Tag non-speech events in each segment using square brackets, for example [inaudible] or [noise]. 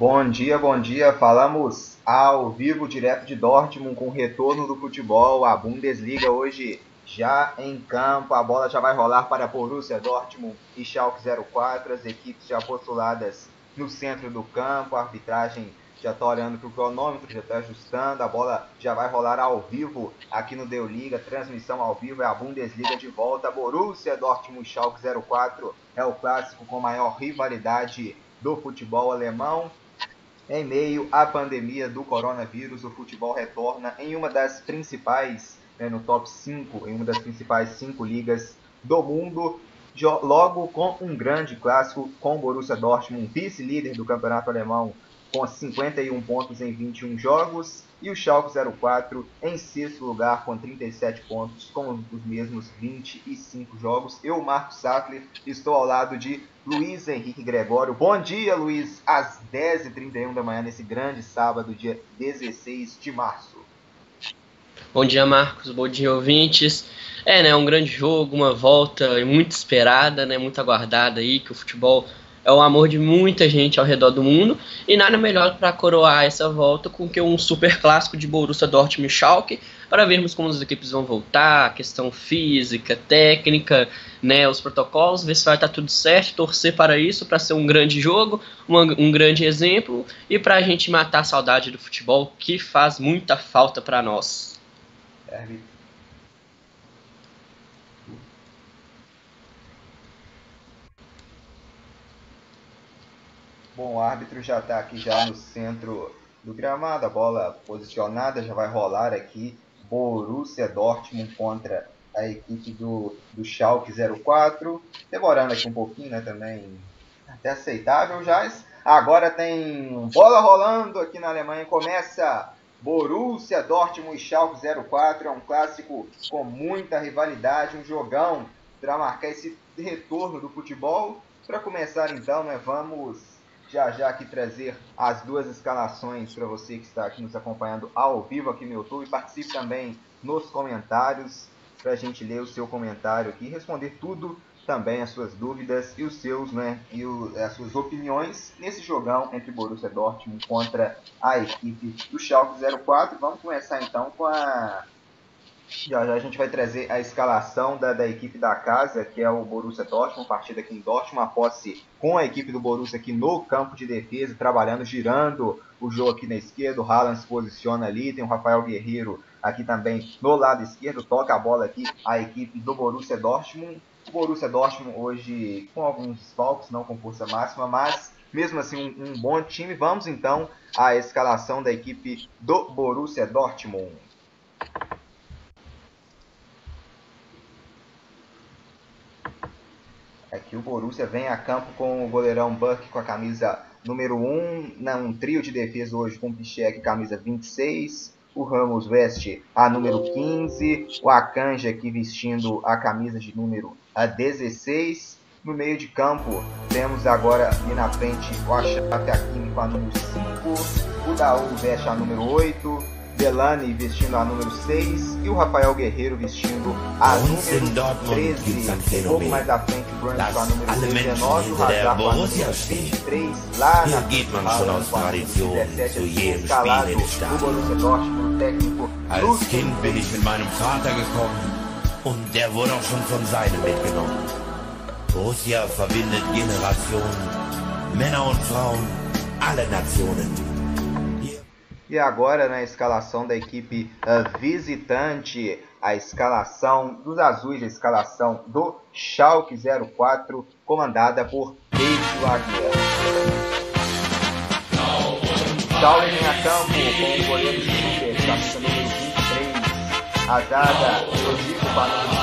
Bom dia, bom dia. Falamos ao vivo, direto de Dortmund, com o retorno do futebol. A Bundesliga hoje já em campo. A bola já vai rolar para Borussia Dortmund e Schalke 04. As equipes já postuladas no centro do campo. A arbitragem já está olhando para o cronômetro, já está ajustando. A bola já vai rolar ao vivo aqui no Deu Liga. Transmissão ao vivo é a Bundesliga de volta. Borussia Dortmund Schalke 04 é o clássico com maior rivalidade do futebol alemão. Em meio à pandemia do coronavírus, o futebol retorna em uma das principais, né, no top 5, em uma das principais 5 ligas do mundo, logo com um grande clássico com o Borussia Dortmund, vice-líder do campeonato alemão, com 51 pontos em 21 jogos, e o Schalke 04 em sexto lugar com 37 pontos, com os mesmos 25 jogos. Eu, Marcos Sattler, estou ao lado de Luiz Henrique Gregório. Bom dia, Luiz, às 10h31 da manhã, nesse grande sábado, dia 16 de março. Bom dia, Marcos. Bom dia, ouvintes. É, né, um grande jogo, uma volta muito esperada, né, muito aguardada aí, que o futebol é o amor de muita gente ao redor do mundo e nada melhor para coroar essa volta com que um super clássico de Borussia Dortmund Schalke para vermos como as equipes vão voltar, questão física, técnica, né, os protocolos, ver se vai estar tá tudo certo, torcer para isso, para ser um grande jogo, um, um grande exemplo e para a gente matar a saudade do futebol que faz muita falta para nós. É, Bom, o árbitro já está aqui já no centro do gramado, a bola posicionada, já vai rolar aqui Borussia Dortmund contra a equipe do, do Schalke 04, demorando aqui um pouquinho, né, também até aceitável já. Agora tem bola rolando aqui na Alemanha, começa Borussia Dortmund e Schalke 04, é um clássico com muita rivalidade, um jogão para marcar esse retorno do futebol. Para começar então, né, vamos já já aqui trazer as duas escalações para você que está aqui nos acompanhando ao vivo aqui no YouTube. Participe também nos comentários para a gente ler o seu comentário aqui responder tudo também as suas dúvidas e os seus, né, e o, as suas opiniões nesse jogão entre Borussia Dortmund contra a equipe do Schalke 04. Vamos começar então com a já, já a gente vai trazer a escalação da, da equipe da casa, que é o Borussia Dortmund, partida aqui em Dortmund, uma posse com a equipe do Borussia aqui no campo de defesa, trabalhando, girando o jogo aqui na esquerda, o Haaland se posiciona ali, tem o Rafael Guerreiro aqui também no lado esquerdo, toca a bola aqui a equipe do Borussia Dortmund. O Borussia Dortmund hoje com alguns desfalques, não com força máxima, mas mesmo assim um, um bom time. Vamos então à escalação da equipe do Borussia Dortmund. Aqui o Borussia vem a campo com o goleirão Buck com a camisa número 1, não, um trio de defesa hoje com o Pichek, camisa 26, o Ramos veste a número 15, o Akanji aqui vestindo a camisa de número 16. No meio de campo temos agora ali na frente o Achat Hakimi com a número 5, o Daú veste a número 8, Delane vestindo a número 6 e o Rafael Guerreiro vestindo a número 13. Um pouco mais à frente, o com a número 19, o Hazard com a número 23. Lá na Haaland com a número 17, escalado o Borussia Dortmund, técnico Als Kind bin ich mit meinem Vater gekommen und der wurde auch schon von seinem mitgenommen. Borussia verbindet Generationen, Männer und Frauen, alle Nationen. E agora na escalação da equipe uh, visitante, a escalação dos azuis, a escalação do Schalke 04, comandada por David Wagner. Schalke vem a campo com o goleiro Super, camisa número 23, a zaga Rodrigo com a número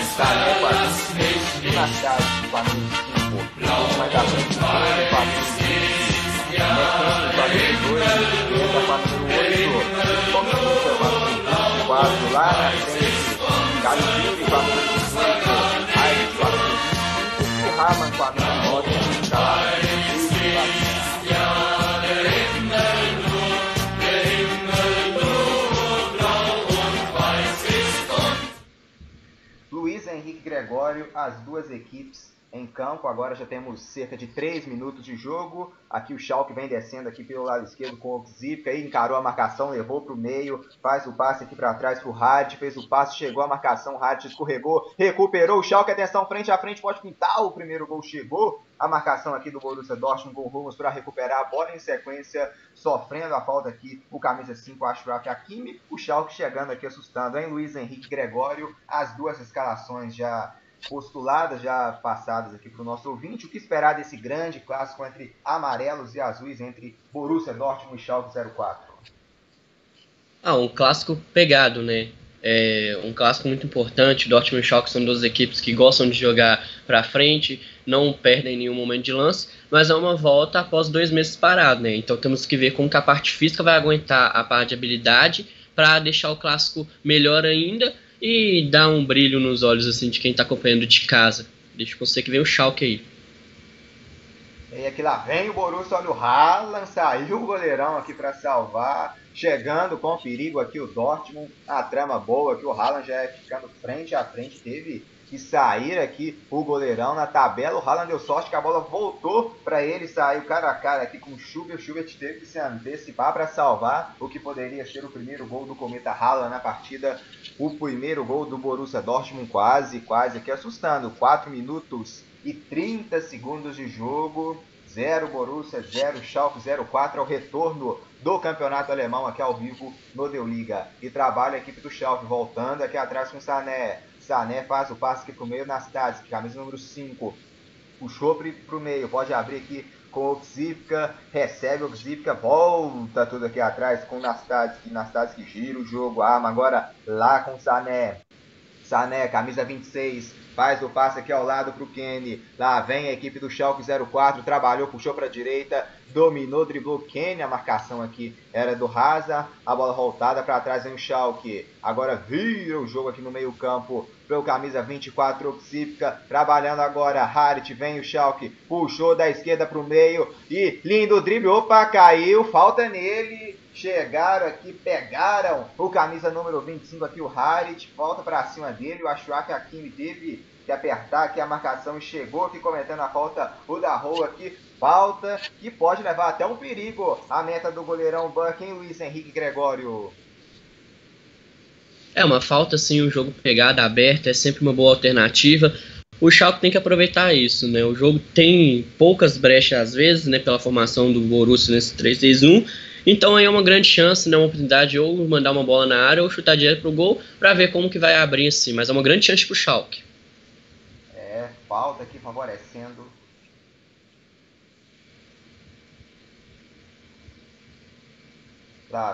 20, Cané com a número 23, Nassad com a número 5, mais à frente, número 20, Mecânico número 2, com a número 8, Tomica número 24, lá na frente, a número 18, Aires número 25 e Raman número 9, fica lá Luiz Henrique Gregório, as duas equipes em campo. Agora já temos cerca de 3 minutos de jogo. Aqui o Schalke vem descendo aqui pelo lado esquerdo com o Zipka aí encarou a marcação, levou para o meio, faz o passe aqui para trás para o Had, fez o passe, chegou a marcação, Had escorregou, recuperou o Schalke, atenção, frente a frente, pode pintar, o primeiro gol chegou. A marcação aqui do Borussia Dortmund com rumos para recuperar a bola. Em sequência, sofrendo a falta aqui o camisa 5 Ashraf Hakimi, o Schalke chegando aqui assustando, hein, Luiz Henrique Gregório, as duas escalações já postuladas, já passadas aqui para o nosso ouvinte. O que esperar desse grande clássico entre amarelos e azuis, entre Borussia Dortmund e Schalke 04? Ah, um clássico pegado, né? É um clássico muito importante. Dortmund e Schalke são duas equipes que gostam de jogar para frente, não perdem nenhum momento de lance, mas é uma volta após dois meses parado, né? Então temos que ver como que a parte física vai aguentar a parte de habilidade para deixar o clássico melhor ainda e dá um brilho nos olhos assim de quem está acompanhando de casa. Deixa você que vem o Schalke aí. E aqui lá vem o Borussia, olha o Haaland, saiu o goleirão aqui para salvar, chegando com perigo aqui o Dortmund, a trama boa que o Haaland já é ficando frente a frente, teve que sair aqui o goleirão na tabela. O Haaland deu sorte que a bola voltou para ele, saiu cara a cara aqui com o Schubert. O Schubert teve que se antecipar para salvar o que poderia ser o primeiro gol do Cometa Haaland na partida. O primeiro gol do Borussia Dortmund quase, quase aqui assustando. 4 minutos e 30 segundos de jogo. 0 Borussia, 0 Schalke, 0-4 ao retorno do campeonato alemão aqui ao vivo no Deu Liga. E trabalha a equipe do Schalke voltando aqui atrás com o Sané. Sané faz o passe aqui pro meio nas tardes, camisa número 5. Puxou pro meio, pode abrir aqui com o Xipka, recebe o Xipka, volta tudo aqui atrás com o Nastadski, Nastadski gira o jogo, arma agora lá com o Sané. Sané, camisa 26, Faz o passe aqui ao lado para o Kenny. Lá vem a equipe do Schalke 04. Trabalhou, puxou para a direita. Dominou, driblou Kenny. A marcação aqui era do Raza. A bola voltada para trás vem o Schalke. Agora vira o jogo aqui no meio campo. Para o camisa 24, Psífica. Trabalhando agora. Harit vem o Schalke. Puxou da esquerda para o meio. E lindo drible. Opa, caiu. Falta nele chegaram aqui, pegaram o camisa número 25 aqui, o Harit, volta para cima dele, o Ashuak Hakimi teve que apertar aqui a marcação e chegou aqui cometendo a falta o da Rua aqui, falta que pode levar até um perigo a meta do goleirão Buck, hein, Luiz Henrique Gregório? É uma falta sim, o jogo pegada aberta é sempre uma boa alternativa. O Schalke tem que aproveitar isso, né? O jogo tem poucas brechas às vezes, né, pela formação do Borussia nesse 3-6-1 então aí é uma grande chance, né, uma oportunidade ou mandar uma bola na área ou chutar direto pro gol para ver como que vai abrir assim, mas é uma grande chance pro Schalke. É, falta aqui favorecendo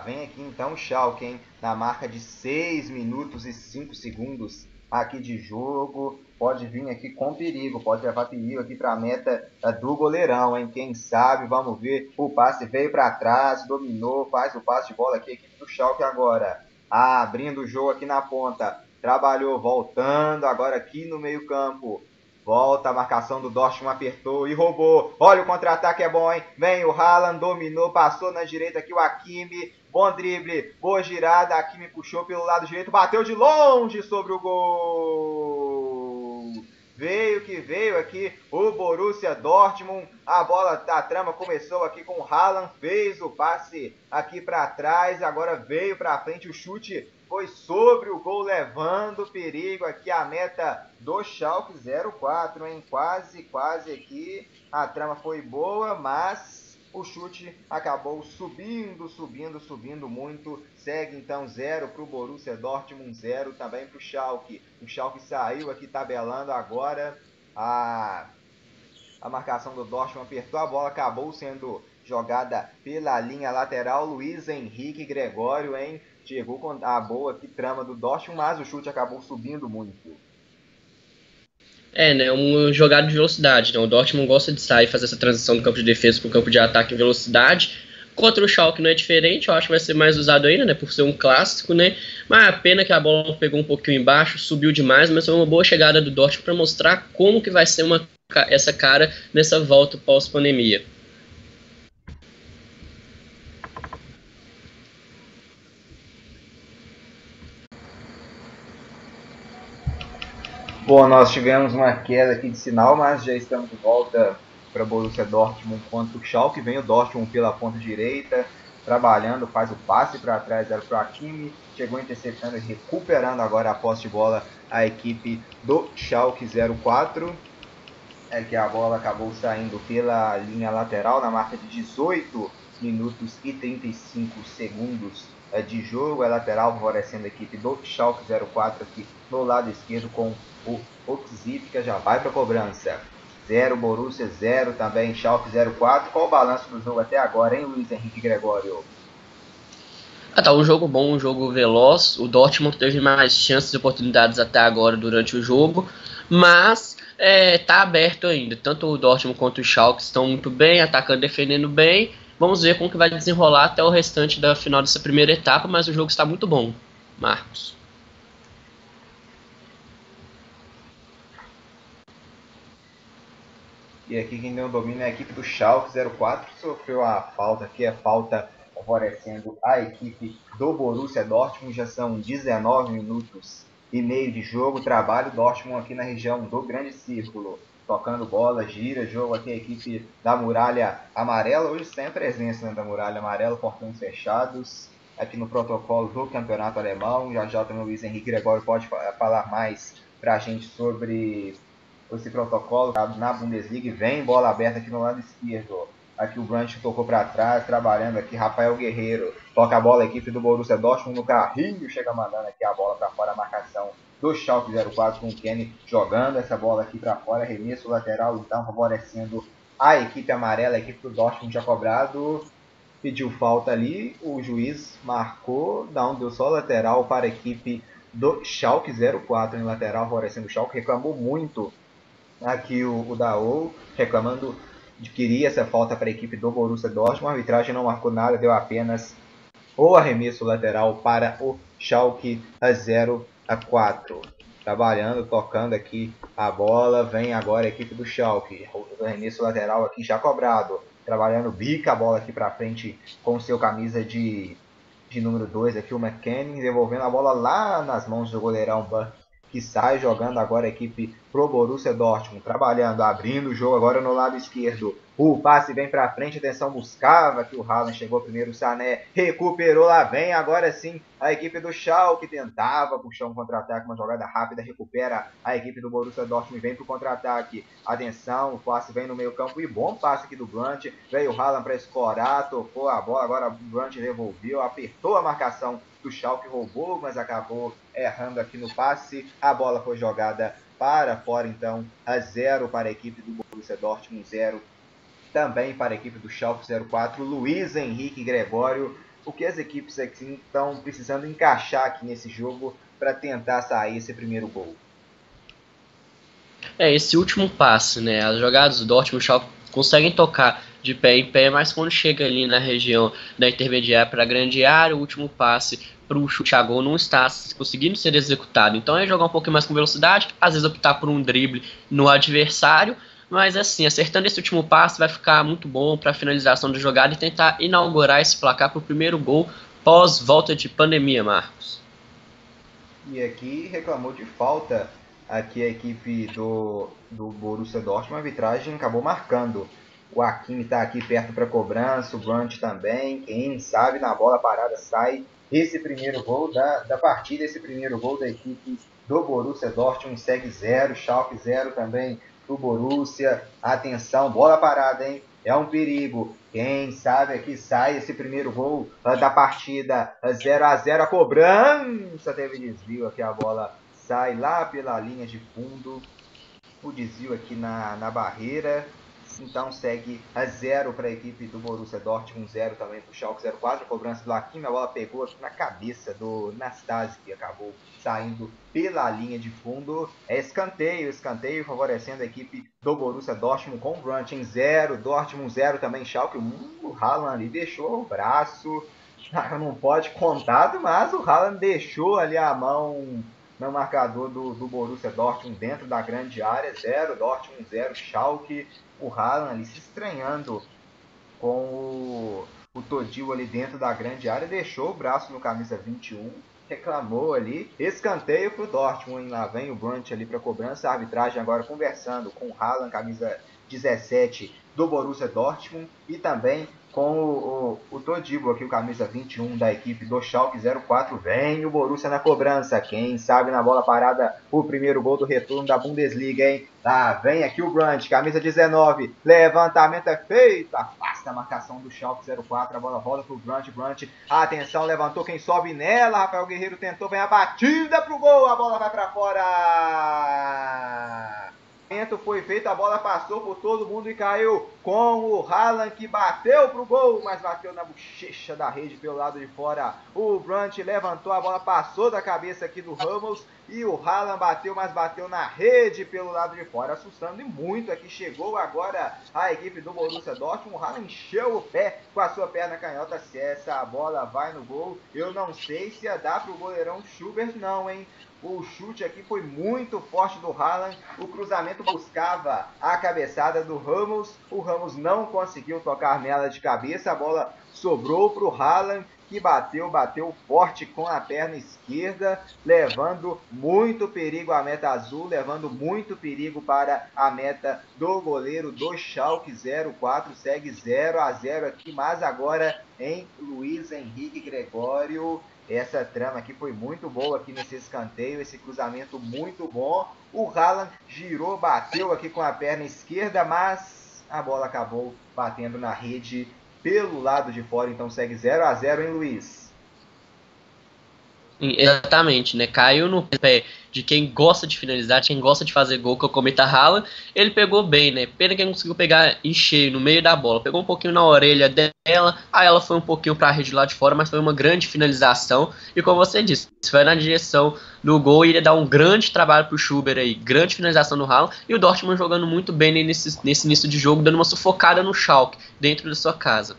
Vem aqui então o Schalke, hein? Na marca de 6 minutos e 5 segundos aqui de jogo pode vir aqui com perigo, pode levar perigo aqui para a meta é, do goleirão, hein? Quem sabe, vamos ver. O passe veio para trás, dominou, faz o passe de bola aqui, equipe do Schalke agora. Ah, abrindo o jogo aqui na ponta. Trabalhou, voltando agora aqui no meio campo. Volta a marcação do Dortmund, apertou e roubou. Olha o contra-ataque é bom, hein? Vem o Haaland, dominou, passou na direita aqui o Hakimi. Bom drible, boa girada. Hakimi puxou pelo lado direito, bateu de longe sobre o gol. Veio que veio aqui o Borussia Dortmund. A bola, a trama começou aqui com o Haaland, fez o passe aqui para trás, agora veio para frente o chute, foi sobre o gol levando perigo aqui a meta do Schalke 04, hein? Quase, quase aqui. A trama foi boa, mas o chute acabou subindo, subindo, subindo muito. Segue então 0 para o Borussia Dortmund, 0 também para o Schalke. O Schalke saiu aqui tabelando agora. A, a marcação do Dortmund apertou a bola, acabou sendo jogada pela linha lateral. Luiz Henrique Gregório, hein? Chegou com a boa aqui, trama do Dortmund, mas o chute acabou subindo muito. É, né? Um jogada de velocidade. Né? O Dortmund gosta de sair fazer essa transição do campo de defesa para o campo de ataque em velocidade. Contra o Schalke não é diferente, eu acho que vai ser mais usado ainda, né? Por ser um clássico, né? Mas a pena que a bola pegou um pouquinho embaixo, subiu demais, mas foi uma boa chegada do Dortmund para mostrar como que vai ser uma, essa cara nessa volta pós-pandemia. Bom, nós tivemos uma queda aqui de sinal, mas já estamos de volta para Borussia Dortmund contra o Schalke. Vem o Dortmund pela ponta direita, trabalhando, faz o passe para trás, era para o Hakimi, chegou interceptando e recuperando agora a posse de bola a equipe do Schalke 04. É que a bola acabou saindo pela linha lateral na marca de 18 minutos e 35 segundos de jogo. É lateral favorecendo a equipe do Schalke 04 aqui no lado esquerdo com o Oxip que já vai para a cobrança. 0 Borussia 0 também Schalke 04. Qual o balanço do jogo até agora, hein, Luiz Henrique Gregório? Ah, tá, um jogo bom, um jogo veloz. O Dortmund teve mais chances e oportunidades até agora durante o jogo, mas é, tá aberto ainda. Tanto o Dortmund quanto o Schalke estão muito bem, atacando, defendendo bem. Vamos ver como que vai desenrolar até o restante da final dessa primeira etapa, mas o jogo está muito bom. Marcos. E aqui quem deu o domínio é a equipe do Schalke 04, que sofreu a falta aqui, a falta favorecendo a equipe do Borussia Dortmund. Já são 19 minutos e meio de jogo. Trabalho Dortmund aqui na região do Grande Círculo. Tocando bola, gira, jogo aqui a equipe da Muralha Amarela. Hoje sem a presença né, da Muralha Amarela, portões fechados. Aqui no protocolo do Campeonato Alemão. Já já também o Luiz Henrique Gregório pode falar mais para a gente sobre esse protocolo na Bundesliga. Vem bola aberta aqui no lado esquerdo. Aqui o Brandt tocou para trás, trabalhando aqui. Rafael Guerreiro toca a bola, a equipe do Borussia Dortmund no carrinho. Chega mandando aqui a bola para fora, a marcação do Schalke 04 com o Kenny jogando essa bola aqui para fora. Remesso lateral, então, favorecendo a equipe amarela. A equipe do Dortmund já cobrado. Pediu falta ali, o juiz marcou, não deu só lateral para a equipe do Schalke 04 em lateral, favorecendo o Schalke. Reclamou muito aqui o, o Daou, reclamando de queria essa falta para a equipe do Borussia Dortmund. A arbitragem não marcou nada, deu apenas o arremesso lateral para o Schalke a 0 a 4. Trabalhando, tocando aqui a bola, vem agora a equipe do Schalke. O arremesso lateral aqui já cobrado. Trabalhando, bica a bola aqui para frente com seu camisa de, de número 2 aqui, o McKennie, devolvendo a bola lá nas mãos do goleirão Burke que sai jogando agora a equipe pro Borussia Dortmund, trabalhando, abrindo o jogo agora no lado esquerdo. O passe vem para frente, atenção, buscava que o Haaland chegou primeiro, o Sané recuperou, lá vem agora sim a equipe do Schalke, tentava puxar um contra-ataque, uma jogada rápida, recupera a equipe do Borussia Dortmund, vem pro contra-ataque, atenção, o passe vem no meio campo e bom passe aqui do Blunt, veio o Haaland para escorar, tocou a bola, agora o Blunt devolveu, apertou a marcação do Schalke, roubou, mas acabou errando aqui no passe, a bola foi jogada para fora, então, a zero para a equipe do Borussia Dortmund, zero também para a equipe do Schalke 04, Luiz Henrique Gregório. O que as equipes aqui estão precisando encaixar aqui nesse jogo para tentar sair esse primeiro gol? É, esse último passe, né? As jogadas do Dortmund, Schalke conseguem tocar de pé em pé, mas quando chega ali na região da intermediária para a grande área, o último passe para o chute a gol não está conseguindo ser executado. Então é jogar um pouquinho mais com velocidade, às vezes optar por um drible no adversário, mas assim, acertando esse último passe vai ficar muito bom para a finalização da jogada e tentar inaugurar esse placar para o primeiro gol pós volta de pandemia, Marcos. E aqui reclamou de falta aqui a equipe do, do Borussia Dortmund, a arbitragem acabou marcando. O Hakimi está aqui perto para cobrança, o Brandt também. Quem sabe na bola parada sai esse primeiro gol da, da partida, esse primeiro gol da equipe do Borussia Dortmund segue zero, Schalke zero também do Borussia. Atenção, bola parada, hein? É um perigo. Quem sabe aqui sai esse primeiro gol da partida 0 a 0 A cobrança teve desvio aqui, a bola sai lá pela linha de fundo. O desvio aqui na, na barreira. Então segue a zero para a equipe do Borussia Dortmund, zero também para o Schalke 04. A cobrança do Hakimi, a bola pegou na cabeça do Nastasi, que acabou saindo pela linha de fundo. É escanteio, escanteio favorecendo a equipe do Borussia Dortmund com o em zero. Dortmund zero também, Schalke. O Haaland ali deixou o braço. Não pode contar, mas o Haaland deixou ali a mão no marcador do, do Borussia Dortmund dentro da grande área. Zero, Dortmund zero, Schalke o Haaland ali se estranhando com o, o Todil ali dentro da grande área, deixou o braço no camisa 21 reclamou ali. Escanteio pro Dortmund, lá vem o Brunt ali para cobrança. A arbitragem agora conversando com o Haaland, camisa 17 do Borussia Dortmund. E também com o, o, o Todibo aqui, o camisa 21 da equipe do Schalke 04. Vem o Borussia na cobrança. Quem sabe na bola parada o primeiro gol do retorno da Bundesliga, hein? Tá, vem aqui o Brandt, camisa 19. Levantamento é feito. Afasta a marcação do Schalke 04. A bola volta pro Brandt. Brandt, atenção, levantou quem sobe nela. Rafael Guerreiro tentou, vem a batida pro gol. A bola vai para fora foi feito, a bola passou por todo mundo e caiu com o Haaland que bateu pro gol, mas bateu na bochecha da rede pelo lado de fora. O Brandt levantou, a bola passou da cabeça aqui do Ramos e o Haaland bateu, mas bateu na rede pelo lado de fora, assustando e muito aqui. Chegou agora a equipe do Borussia Dortmund. O Haaland encheu o pé com a sua perna canhota. Se essa bola vai no gol, eu não sei se ia dar pro goleirão Schubert não, hein? O chute aqui foi muito forte do Haaland. O cruzamento buscava a cabeçada do Ramos. O Ramos não conseguiu tocar nela de cabeça. A bola sobrou para o Haaland que bateu, bateu forte com a perna esquerda, levando muito perigo à meta azul, levando muito perigo para a meta do goleiro do Schalke 04, segue 0 a 0 aqui, mas agora em Luiz Henrique Gregório essa trama aqui foi muito boa aqui nesse escanteio, esse cruzamento muito bom. O Haaland girou, bateu aqui com a perna esquerda, mas a bola acabou batendo na rede pelo lado de fora, então segue 0 a 0 em Luiz. Exatamente, né? Caiu no pé de quem gosta de finalizar, de quem gosta de fazer gol, que é o Cometa Haaland. Ele pegou bem, né? Pena que ele conseguiu pegar em cheio, no meio da bola. Pegou um pouquinho na orelha dela, aí ela foi um pouquinho para a rede lá de fora, mas foi uma grande finalização. E como você disse, foi na direção do gol e iria dar um grande trabalho pro Schubert aí. Grande finalização no Haaland. E o Dortmund jogando muito bem nesse, nesse início de jogo, dando uma sufocada no Schalke, dentro da sua casa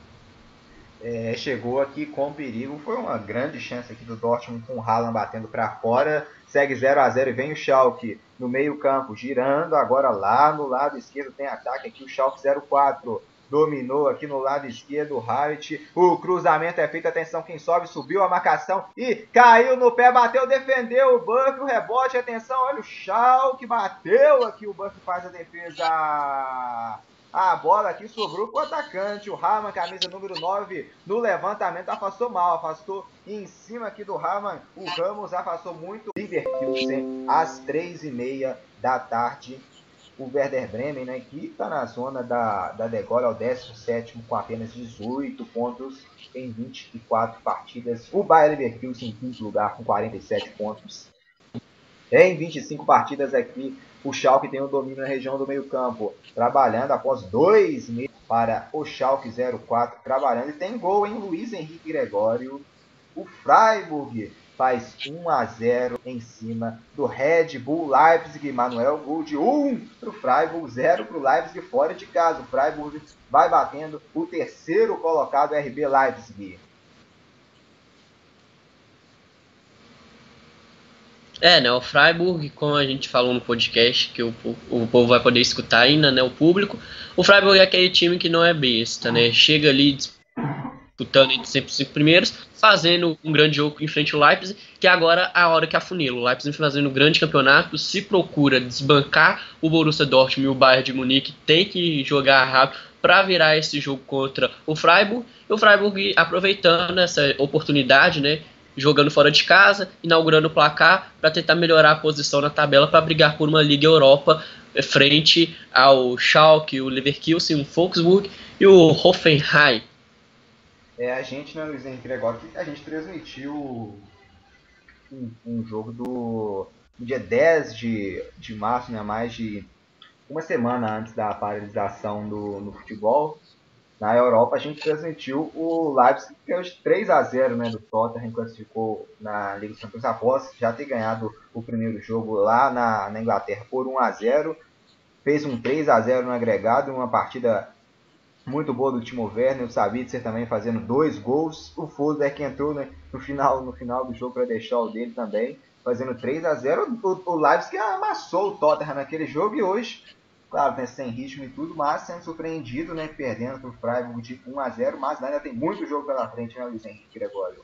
é, chegou aqui com perigo. Foi uma grande chance aqui do Dortmund com o Haaland batendo para fora. Segue 0 a 0 e vem o Schalke no meio campo, girando. Agora lá no lado esquerdo tem ataque aqui o Schalke 04. Dominou aqui no lado esquerdo o. O cruzamento é feito. Atenção, quem sobe, subiu a marcação e caiu no pé, bateu, defendeu o Buff, o rebote. Atenção, olha o Schalke, bateu aqui. O Buff faz a defesa. A bola aqui sobrou para o atacante. O Raman, camisa número 9, no levantamento afastou mal. Afastou em cima aqui do Raman. O Ramos afastou muito. Leverkusen às 3h30 da tarde. O Werder Bremen, né, que está na zona da, da degola, é o 17 com apenas 18 pontos em 24 partidas. O Bayer Leverkusen em quinto lugar com 47 pontos. Em 25 partidas aqui, o Schalke tem o domínio na região do meio campo, trabalhando após dois meses para o Schalke 04, trabalhando. E tem gol em Luiz Henrique Gregório. O Freiburg faz 1 a 0 em cima do Red Bull Leipzig. Manuel, gol de 1 para o Freiburg, 0 para o Leipzig fora de casa. O Freiburg vai batendo o terceiro colocado RB Leipzig. É, né? O Freiburg, como a gente falou no podcast, que o, o povo vai poder escutar ainda, né? O público. O Freiburg é aquele time que não é besta, né? Chega ali disputando entre sempre os cinco primeiros, fazendo um grande jogo em frente ao Leipzig, que agora é a hora que afunila. O Leipzig fazendo um grande campeonato, se procura desbancar o Borussia Dortmund e o Bayern de Munique, tem que jogar rápido para virar esse jogo contra o Freiburg. E o Freiburg aproveitando essa oportunidade, né? Jogando fora de casa, inaugurando o placar para tentar melhorar a posição na tabela para brigar por uma Liga Europa eh, frente ao Schalke, o Leverkusen, o Volksburg e o Hoffenheim. É, a gente, né, Luiz Henrique Gregório, a gente transmitiu um, um jogo do dia 10 de, de março, né, mais de uma semana antes da paralisação do, no futebol, na Europa a gente transmitiu o Leipzig que é de 3 a 0 né, do Tottenham, classificou na Liga dos Campeões após já ter ganhado o primeiro jogo lá na, na Inglaterra por 1 a 0 fez um 3 a 0 no agregado, uma partida muito boa do Timo Werner, o Sabitzer também fazendo dois gols, o Foster que entrou né, no, final, no final do jogo para deixar o dele também, fazendo 3 a 0 o, o Leipzig amassou o Tottenham naquele jogo e hoje claro, né, sem ritmo e tudo, mas sendo surpreendido, né, perdendo para o Freiburg de 1 a 0 mas ainda tem muito jogo pela frente, né, Luiz Henrique Gregório?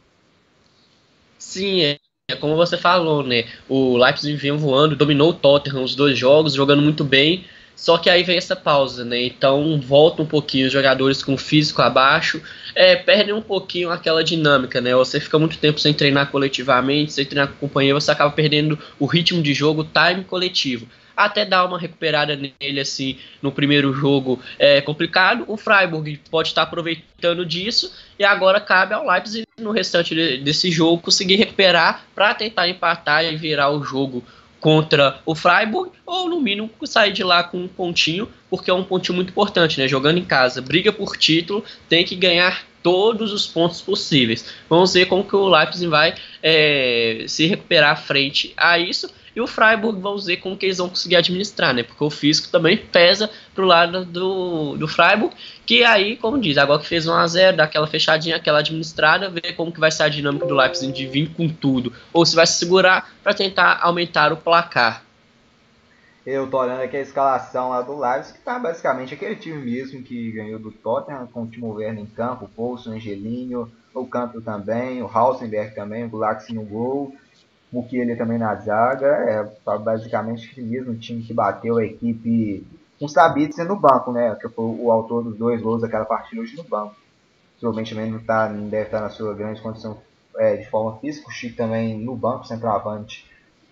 Sim, é. como você falou, né? O Leipzig vinha voando, dominou o Tottenham os dois jogos, jogando muito bem. Só que aí vem essa pausa, né? Então volta um pouquinho os jogadores com o físico abaixo, é, perdem um pouquinho aquela dinâmica, né? Você fica muito tempo sem treinar coletivamente, sem treinar com companheiro, você acaba perdendo o ritmo de jogo, o time coletivo até dar uma recuperada nele assim no primeiro jogo é complicado. O Freiburg pode estar aproveitando disso e agora cabe ao Leipzig no restante de, desse jogo conseguir recuperar para tentar empatar e virar o jogo contra o Freiburg, ou no mínimo sair de lá com um pontinho, porque é um pontinho muito importante, né? Jogando em casa, briga por título, tem que ganhar todos os pontos possíveis. Vamos ver como que o Leipzig vai é, se recuperar frente a isso. E o Freiburg, vamos ver como que eles vão conseguir administrar, né? Porque o físico também pesa pro lado do, do Freiburg, que aí, como diz, agora que fez 1x0, dá aquela fechadinha, aquela administrada, ver como que vai ser a dinâmica do Leipzig de vir com tudo, ou se vai se segurar para tentar aumentar o placar. Eu tô olhando aqui a escalação lá do Leipzig, que tá basicamente aquele time mesmo que ganhou do Tottenham, com o Timo Werner em campo, o Poulsen, o Angelino, o Campbell também, o Hausenberg também, o Gulaxi no gol, Mukiele também na zaga, é basicamente o mesmo time que bateu a equipe com Sabitzer no banco, né? Que foi o autor dos dois gols daquela partida hoje no banco. Provavelmente também não, tá, não deve estar na sua grande condição é, de forma física. O Chico também no banco, centroavante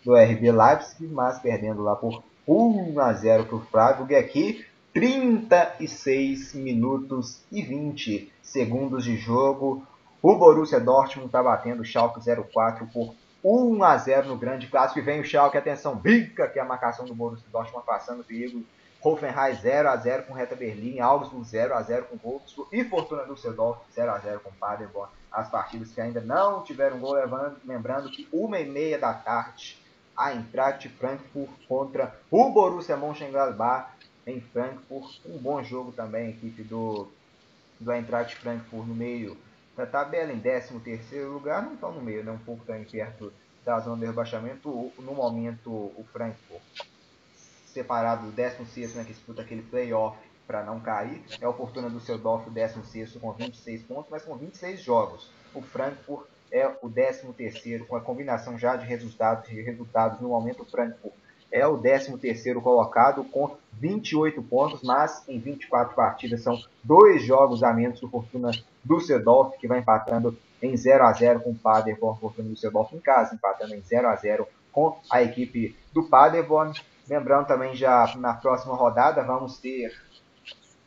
do RB Leipzig, mas perdendo lá por 1 a 0 para o Freiburg. E aqui 36 minutos e 20 segundos de jogo. O Borussia Dortmund está batendo o Schalke 04 por 1 a 0 no grande clássico. E vem o Schalke, atenção, bica, que é a marcação do Borussia Dortmund passando perigo. Hoffenheim 0 a 0 com Reta Berlim, Augsburg 0 a 0 com Wolfsburg e Fortuna Düsseldorf 0 a 0 com Paderborn. As partidas que ainda não tiveram gol, levando, lembrando que uma e meia da tarde, a Eintracht Frankfurt contra o Borussia Mönchengladbach em Frankfurt. Um bom jogo também, equipe do, do Eintracht Frankfurt no meio da tabela, em 13 terceiro lugar, não estão no meio, né? um pouco também perto da zona de rebaixamento. No momento, o Frankfurt, separado do 16 né, que disputa aquele playoff para não cair, é a Fortuna do seu o 16 com 26 pontos, mas com 26 jogos. O Frankfurt é o 13 terceiro com a combinação já de resultados, de resultados no momento o Frankfurt é o 13º colocado com 28 pontos, mas em 24 partidas são dois jogos a menos do Fortuna Düsseldorf, que vai empatando em 0 a 0 com o Paderborn, Fortuna Düsseldorf em casa, empatando em 0 a 0 com a equipe do Paderborn. Lembrando também já na próxima rodada vamos ter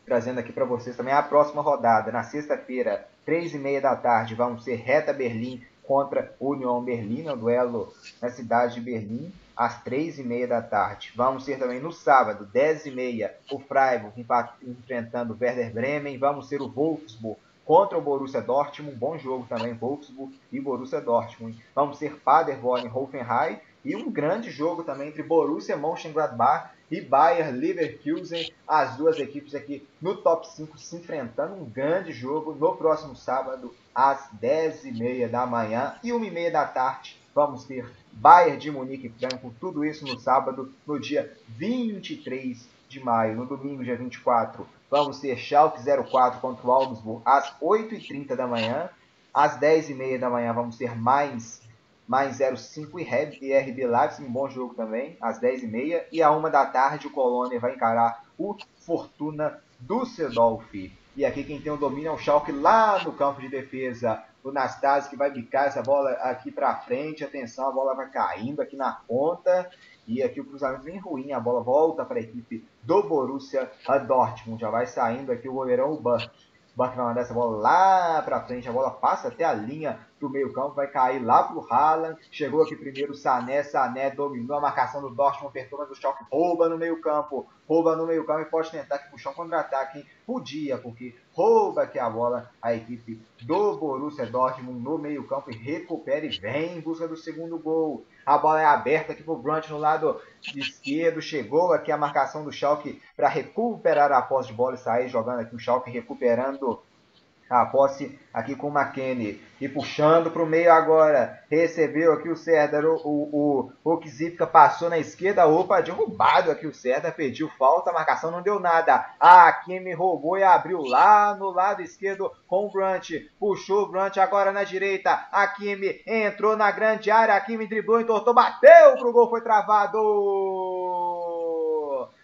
trazendo aqui para vocês também a próxima rodada na sexta-feira, 3 e meia da tarde, vamos ser Reta Berlim contra Union Berlim, no duelo na cidade de Berlim às três e meia da tarde. Vamos ter também no sábado, dez e meia, o Freiburg enfrentando o Werder Bremen. Vamos ter o Wolfsburg contra o Borussia Dortmund. Bom jogo também, Wolfsburg e Borussia Dortmund. Vamos ter Paderborn e Hoffenheim. E um grande jogo também entre Borussia Mönchengladbach e Bayer Leverkusen. As duas equipes aqui no top 5 se enfrentando. Um grande jogo no próximo sábado, às 10h30 da manhã e 1h30 da tarde. Vamos ter Bayern de Munique e Frankfurt, tudo isso no sábado, no dia 23 de maio. No domingo, dia 24, vamos ter Schalke 04 contra o Augsburg às 8h30 da manhã. Às 10h30 da manhã vamos ter mais, mais 05 e RB Leipzig, um bom jogo também, às 10h30. E à 1 da tarde o Colônia vai encarar o Fortuna Düsseldorf. E aqui quem tem o domínio é o Schalke lá no campo de defesa o Nastase que vai bicar essa bola aqui para frente. Atenção, a bola vai caindo aqui na ponta. E aqui o cruzamento bem ruim. A bola volta para a equipe do Borussia Dortmund. Já vai saindo aqui o goleirão o Buck. Buck vai mandar essa bola lá para frente. A bola passa até a linha do meio campo. Vai cair lá pro Haaland. Chegou aqui primeiro o Sané. Sané dominou a marcação do Dortmund. Apertou, mas o Schalke rouba no meio campo. Rouba no meio campo e pode tentar que puxar um contra-ataque. Podia, porque rouba aqui a bola a equipe do Borussia Dortmund no meio campo e recupera e vem em busca do segundo gol. A bola é aberta aqui para o Brunt no lado esquerdo. Chegou aqui a marcação do Schalke para recuperar a posse de bola e sair jogando aqui o Schalke recuperando A posse aqui com o McKenny. E puxando para o meio agora. Recebeu aqui o Serdar. O, o, o, o passou na esquerda. Opa, derrubado aqui o Serdar. Pediu falta. Marcação não deu nada. A Kimi roubou e abriu lá no lado esquerdo com o Brant. Puxou o Brant agora na direita. A Kimi entrou na grande área. A Kimi driblou, entortou, bateu pro gol. Foi travado.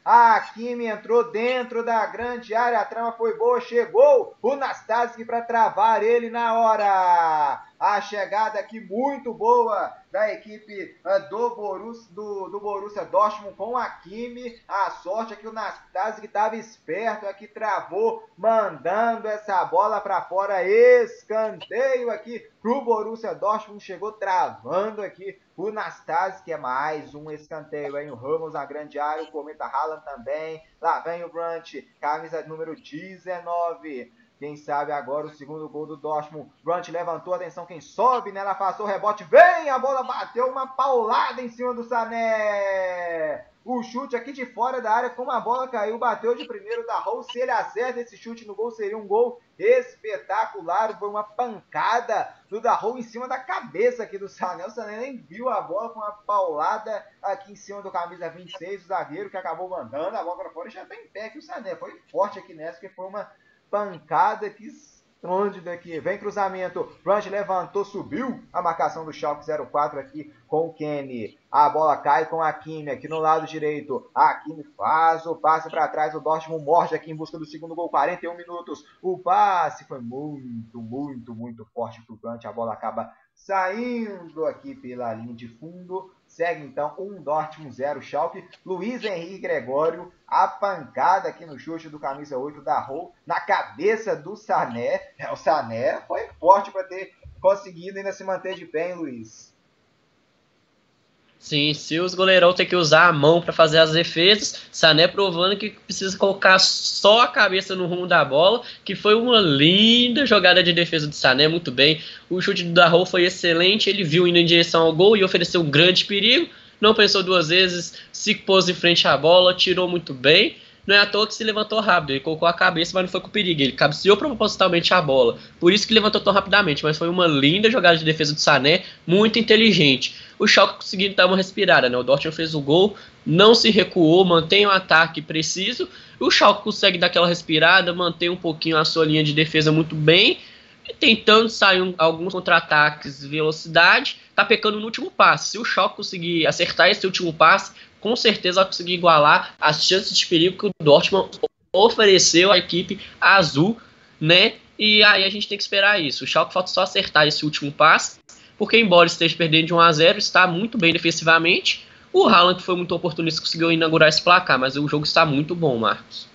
A Kimi entrou dentro da grande área, a trama foi boa, chegou o Nastasic para travar ele na hora. A chegada aqui muito boa da equipe ah, do Borussia, do, do Borussia Dortmund com a Kimi. A sorte é que o Nastasic estava esperto aqui, travou, mandando essa bola para fora. Escanteio aqui pro Borussia Dortmund. Chegou travando aqui o Nastasic, que é mais um escanteio. Aí o Ramos na grande área, o Cometa Haaland também. Lá vem o Brant, camisa número 19. Quem sabe agora o segundo gol do Dortmund. Brunt levantou, atenção, quem sobe nela, afastou o rebote, vem, a bola bateu uma paulada em cima do Sané. O chute aqui de fora da área, como a bola caiu, bateu de primeiro da Rose. Se ele acerta esse chute no gol, seria um gol espetacular. Foi uma pancada do Darrow em cima da cabeça aqui do Sané. O Sané nem viu a bola com uma paulada aqui em cima do camisa 26, o zagueiro que acabou mandando a bola para fora já está em pé aqui o Sané. Foi forte aqui nessa, que foi uma pancada que esconde daqui. Vem cruzamento. Branch levantou, subiu a marcação do Schalke 04 aqui com o Kenny. A bola cai com a Kimi aqui no lado direito. A Kimi faz o passe para trás. O Dortmund morde aqui em busca do segundo gol. 41 minutos. O passe foi muito, muito, muito forte para o. A bola acaba saindo aqui pela linha de fundo. Segue então um Dortmund 0 Schalke. Luiz Henrique Gregório, a pancada aqui no chute do camisa 8 da Rou na cabeça do Sané. É, o Sané foi forte para ter conseguido ainda se manter de pé, hein, Luiz? Sim, se os goleirão tem que usar a mão para fazer as defesas, Sané provando que precisa colocar só a cabeça no rumo da bola, que foi uma linda jogada de defesa do Sané, muito bem. O chute do Darro foi excelente, ele viu indo em direção ao gol e ofereceu um grande perigo, não pensou duas vezes, se pôs em frente à bola, tirou muito bem. Não é à toa que se levantou rápido. Ele colocou a cabeça, mas não foi com perigo. Ele cabeceou propositalmente a bola. Por isso que levantou tão rapidamente. Mas foi uma linda jogada de defesa do Sané, muito inteligente. O Schalke conseguiu dar uma respirada, né? O Dortmund fez o gol, não se recuou, mantém o ataque preciso. O Schalke consegue dar aquela respirada, mantém um pouquinho a sua linha de defesa muito bem. E tentando sair um, alguns contra-ataques velocidade, tá pecando no último passe. Se o Schalke conseguir acertar esse último passe, com certeza vai conseguir igualar as chances de perigo que o Dortmund ofereceu à equipe azul, né? E aí a gente tem que esperar isso. O Schalke falta só acertar esse último passe, porque embora esteja perdendo de 1 a 0, está muito bem defensivamente. O Haaland foi muito oportunista, conseguiu inaugurar esse placar, mas o jogo está muito bom, Marcos.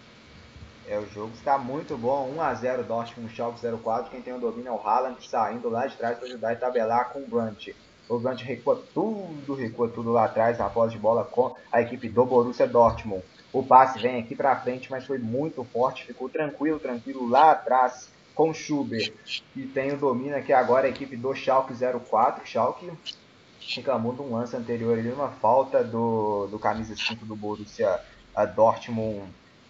É, o jogo está muito bom, 1 a 0 Dortmund, Schalke 04. Quem tem o domínio é o Haaland saindo lá de trás para ajudar a tabelar com o Brandt. O Brandt recua tudo, recua tudo lá atrás, a posse de bola com a equipe do Borussia Dortmund. O passe vem aqui para frente, mas foi muito forte, ficou tranquilo, tranquilo lá atrás com Schubert. E tem o domínio aqui agora a equipe do Schalke 04. Schalke reclamou de um lance anterior ali, uma falta do, do camisa 5 do Borussia Dortmund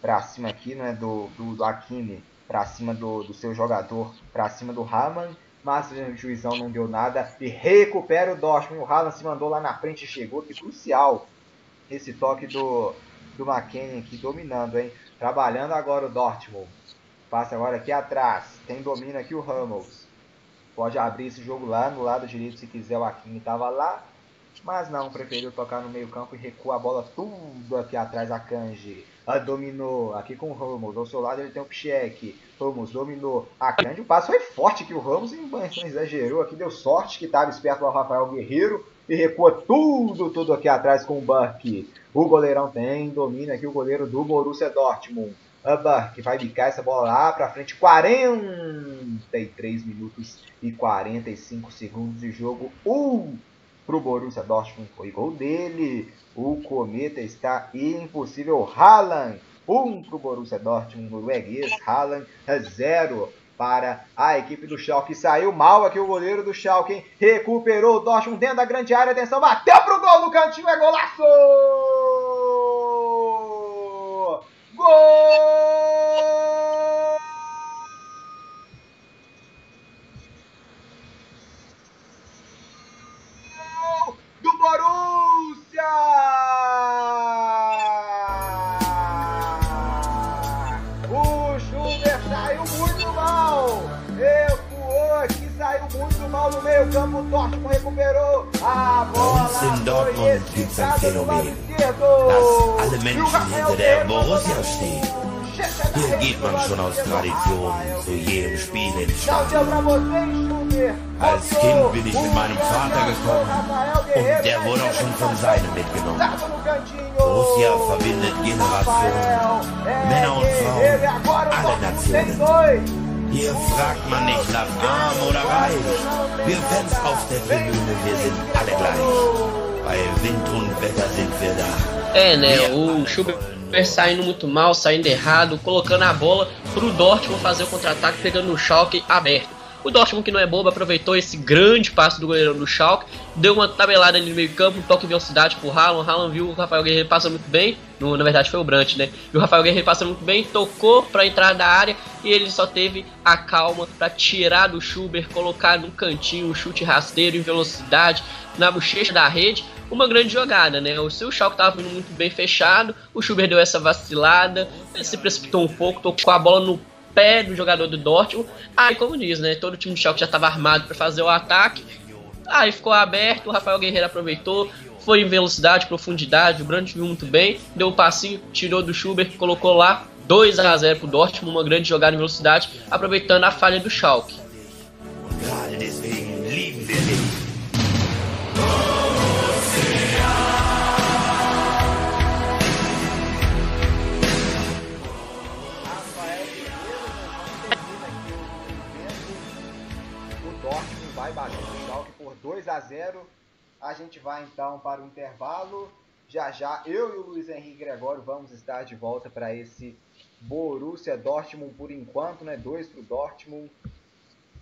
para cima aqui, né, do, do, do Akimi para cima do, do seu jogador, para cima do Hamann mas o juizão não deu nada e recupera o Dortmund. O Haaland se mandou lá na frente e chegou, que crucial esse toque do, do McKennie aqui dominando, hein? Trabalhando agora o Dortmund. Passa agora aqui atrás. Tem domínio aqui o Ramos. Pode abrir esse jogo lá no lado direito se quiser. O Akin estava lá. Mas não, preferiu tocar no meio campo e recua a bola tudo aqui atrás a Kanji. A dominou aqui com o Ramos. Ao seu lado ele tem o Pichek. Ramos dominou. A grande o passo foi forte que o Ramos exagerou aqui. Deu sorte que estava esperto o Rafael Guerreiro. E recua tudo, tudo aqui atrás com o Burke. O goleirão tem, domina aqui o goleiro do Borussia Dortmund. A Burke vai bicar essa bola lá pra frente. 43 minutos e 45 segundos de jogo. Um para o Borussia Dortmund foi gol dele. O Cometa está impossível. Haaland, um para o Borussia Dortmund, norueguês. Haaland, zero para a equipe do Schalke. Saiu mal aqui o goleiro do Schalke, hein? Recuperou o Dortmund dentro da grande área. Atenção, bateu pro gol no cantinho, é golaço! Gol! Recuperou a bola. Bei uns in Dortmund gibt's ein Phänomen, dass alle Menschen hinter der Borussia stehen. Hier geht man schon aus Tradition zu jedem Spiel ins Stadion. Als Kind bin ich mit meinem Vater gekommen und der wurde auch schon von seinem mitgenommen. Borussia verbindet Generationen, Männer und Frauen, alle Nationen. Hier fragt man nicht nach arm oder reich. Wir Fans auf der Tribüne, wir sind alle gleich. Bei Wind und Wetter sind wir da. É, né? O Schubert saindo muito mal, saindo errado, colocando a bola pro Dortmund fazer o contra-ataque, pegando o Schalke aberto. O Dortmund, que não é bobo, aproveitou esse grande passo do goleirão do Schalke, deu uma tabelada ali no meio campo, um toque de velocidade pro Haaland. Haaland viu o Rafael Guerreiro passa muito bem, no, na verdade foi o Brandt, né? E o Rafael Guerreiro passa muito bem, tocou pra entrar da área e ele só teve a calma para tirar do Schubert, colocar no cantinho um chute rasteiro em velocidade na bochecha da rede. Uma grande jogada, né? O seu Schalke estava vindo muito bem fechado, o Schubert deu essa vacilada, se precipitou um pouco, tocou a bola no pé do jogador do Dortmund. Aí, como diz, né? Todo o time do Schalke já estava armado para fazer o ataque. Aí ficou aberto, o Rafael Guerreiro aproveitou, foi em velocidade, profundidade, o Brandt viu muito bem, deu o um passinho, tirou do Schubert, colocou lá 2 a 0 pro Dortmund, uma grande jogada em velocidade, aproveitando a falha do Schalke. Por 2 a 0. A gente vai então para o intervalo. Já já eu e o Luiz Henrique Gregório vamos estar de volta para esse Borussia Dortmund por enquanto, né? 2 para o Dortmund,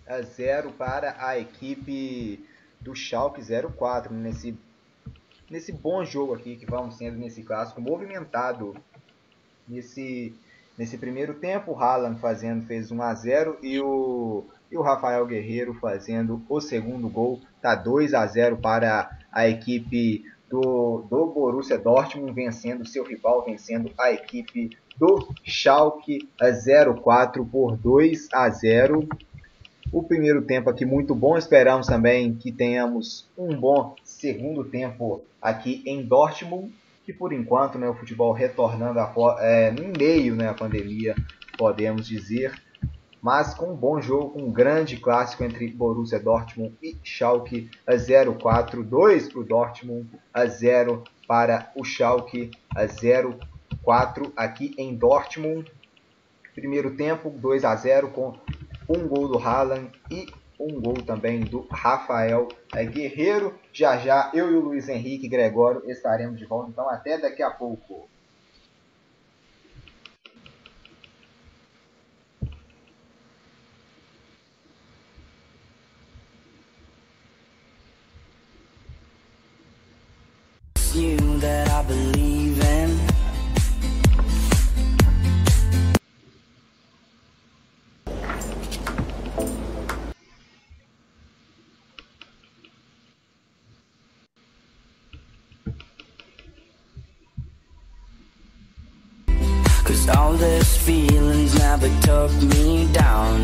0 para a equipe do Schalke 04 nesse nesse bom jogo aqui que vamos sendo nesse clássico movimentado nesse nesse primeiro tempo, o Haaland fazendo fez 1 a 0 e o e o Rafael Guerreiro fazendo o segundo gol. Tá 2 a 0 para a equipe do, do Borussia Dortmund, vencendo seu rival, vencendo a equipe do Schalke 04 por 2 a 0. O primeiro tempo aqui muito bom, esperamos também que tenhamos um bom segundo tempo aqui em Dortmund, que por enquanto né, o futebol retornando a, é, em meio né, à pandemia, podemos dizer, mas com um bom jogo, com um grande clássico entre Borussia Dortmund e Schalke 04, 2 para o Dortmund, a 0 para o Schalke, a 04 aqui em Dortmund. Primeiro tempo, 2 a 0 com um gol do Haaland e um gol também do Rafael Guerreiro. Já já eu e o Luiz Henrique Gregório estaremos de volta, então até daqui a pouco. All these feelings never took me down.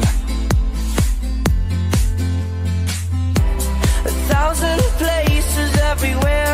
A thousand places everywhere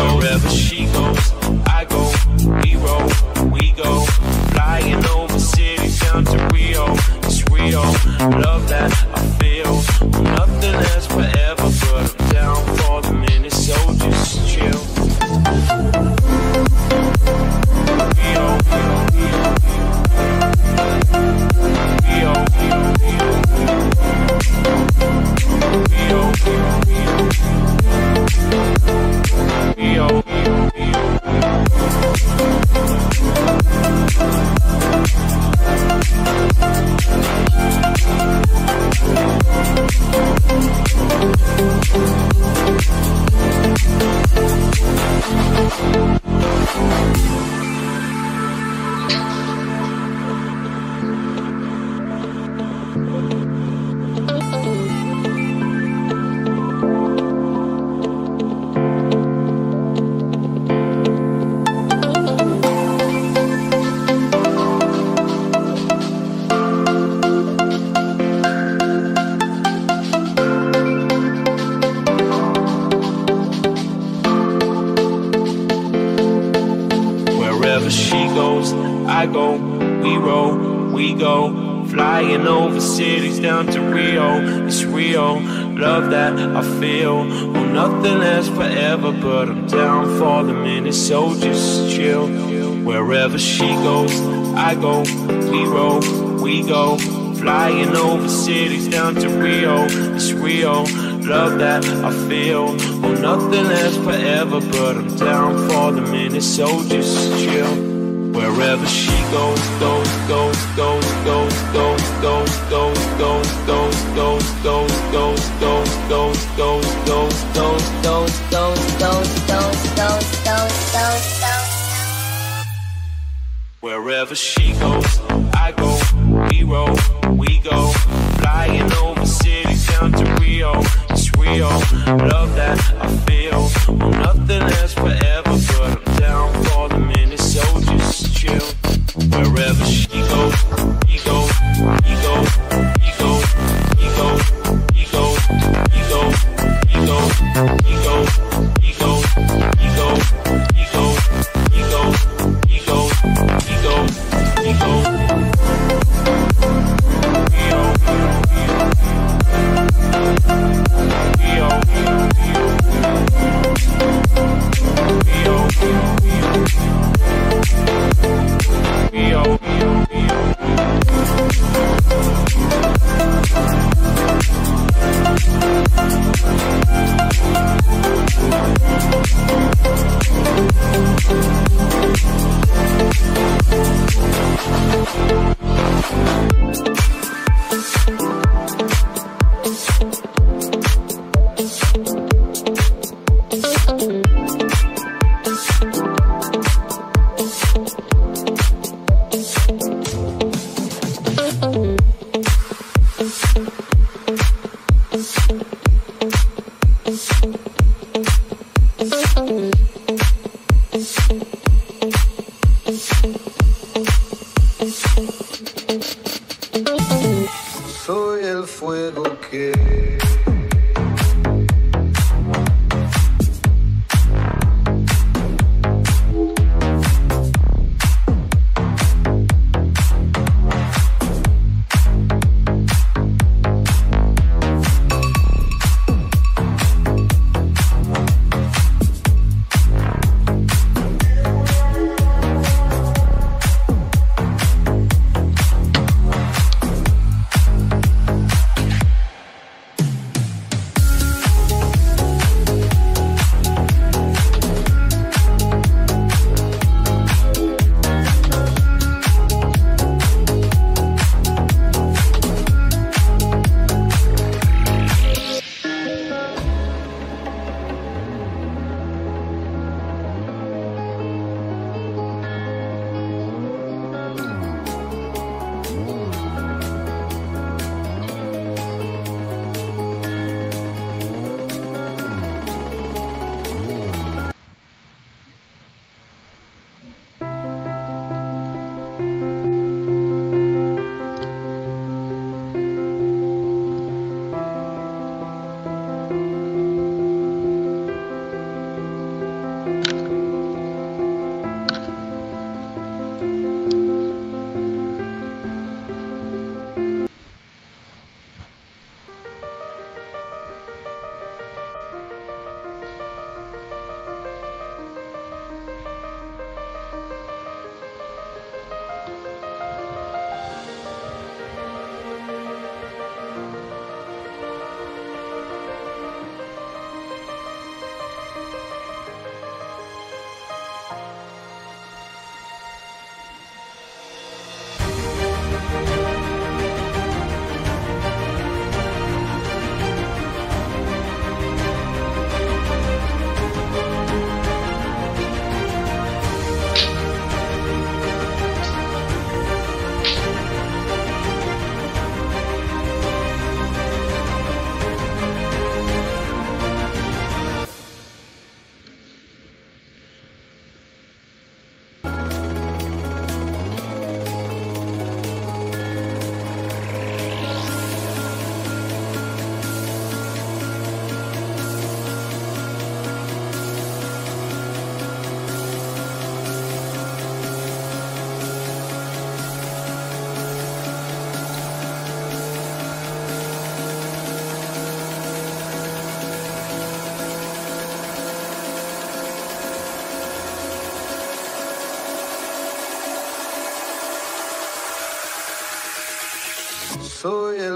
forever.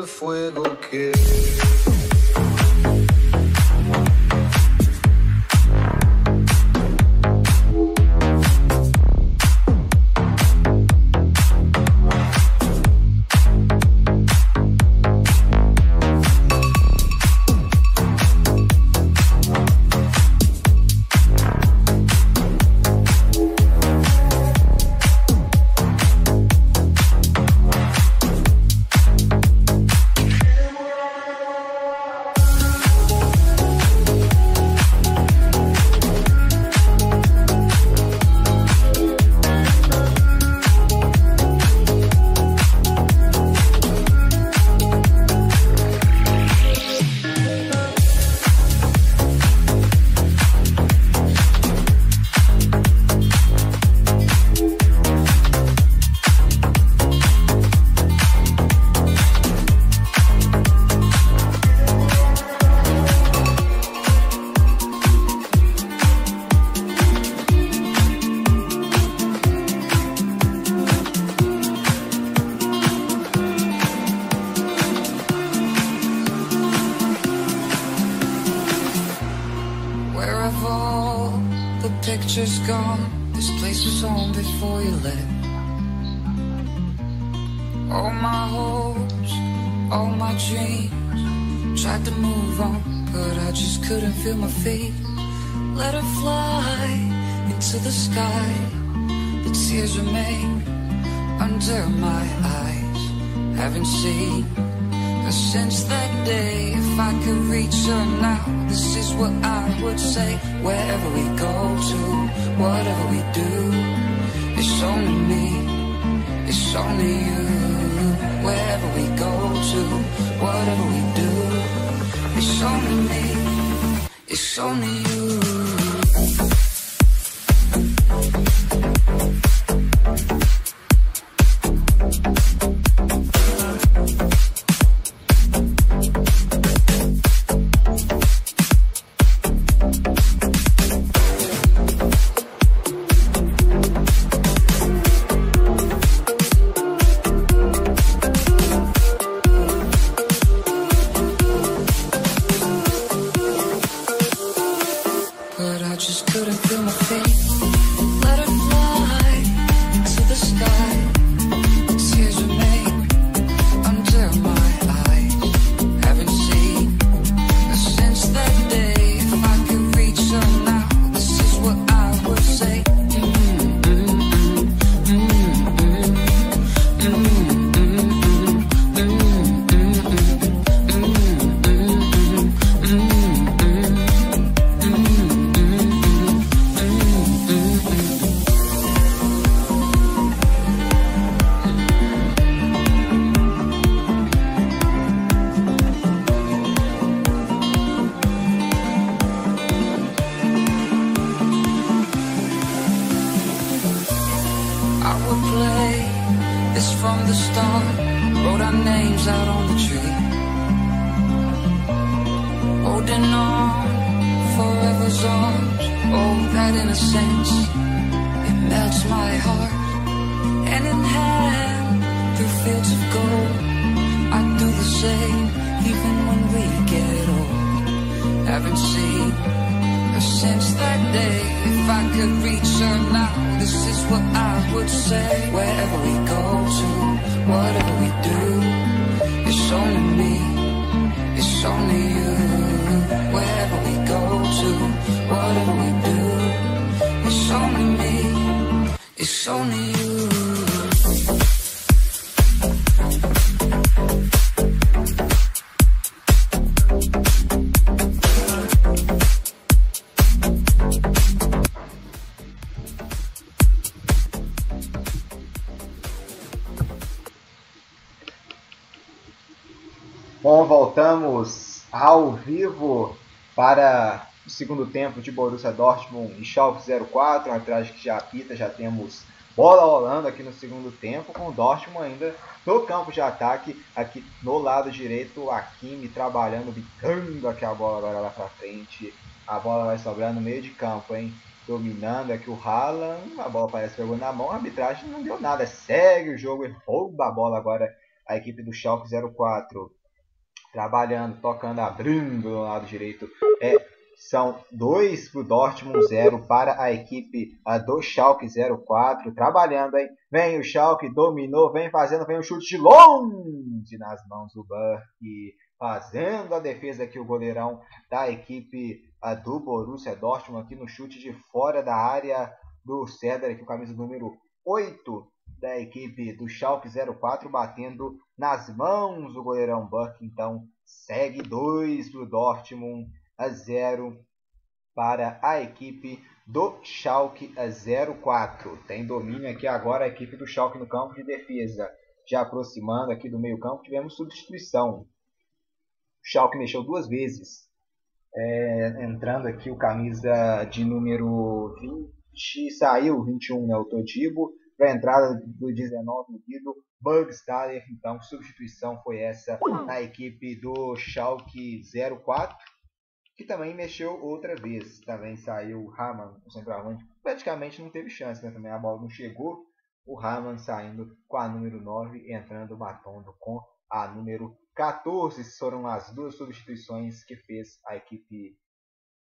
Fuego que... it's only me, it's only you. Wherever we go to, whatever we do, it's only me, it's only you. Voltamos ao vivo para o segundo tempo de Borussia Dortmund e Schalke 04, uma arbitragem que já apita, já temos bola rolando aqui no segundo tempo, com o Dortmund ainda no campo de ataque, aqui no lado direito, a Kimi trabalhando, bicando aqui a bola agora lá pra frente, a bola vai sobrar no meio de campo, hein? Dominando aqui o Haaland, a bola parece que pegou na mão, a arbitragem não deu nada, segue o jogo e rouba a bola agora a equipe do Schalke 04 trabalhando, tocando, abrindo do lado direito. É, são dois para o Dortmund, zero para a equipe a do Schalke 04. Trabalhando, hein? Vem o Schalke, dominou, vem fazendo, vem um chute de longe nas mãos do Burke. Fazendo a defesa aqui o goleirão da equipe a do Borussia Dortmund aqui no chute de fora da área do Cedar, aqui o camisa número 8 da equipe do Schalke 04 batendo nas mãos do goleirão Burke. Então segue 2 para o Dortmund a 0 para a equipe do Schalke a 04. Tem domínio aqui agora a equipe do Schalke no campo de defesa. Já aproximando aqui do meio campo, tivemos substituição. O Schalke mexeu duas vezes. É, entrando aqui o camisa de número 20, saiu 21, né, o Todibo para a entrada do 19 no Guido Bugstaller. Então, substituição foi essa na equipe do Schalke 04, que também mexeu outra vez. Também saiu o Raman, o centroavante. Praticamente não teve chance, né? Também a bola não chegou. O Raman saindo com a número 9, entrando o Matondo com a número 14. Foram as duas substituições que fez a equipe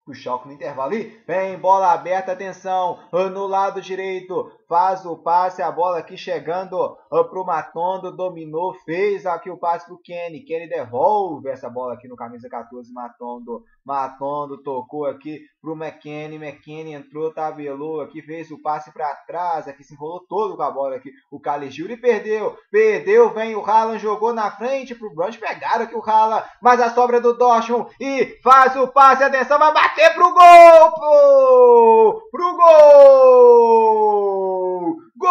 o Schalke no intervalo. E vem bola aberta, atenção, no lado direito. Faz o passe, a bola aqui chegando pro Matondo, dominou, fez aqui o passe pro Kenny. Kenny devolve essa bola aqui no camisa 14, Matondo. Matondo tocou aqui pro McKenny, McKenny entrou, tabelou aqui, fez o passe para trás, aqui se enrolou todo com a bola aqui. O Caligiuri perdeu, perdeu, vem o Haaland, jogou na frente pro Brunch, pegaram aqui o Haaland, mas a sobra do Dortmund e faz o passe, atenção, vai bater pro gol! Pro gol! Gol!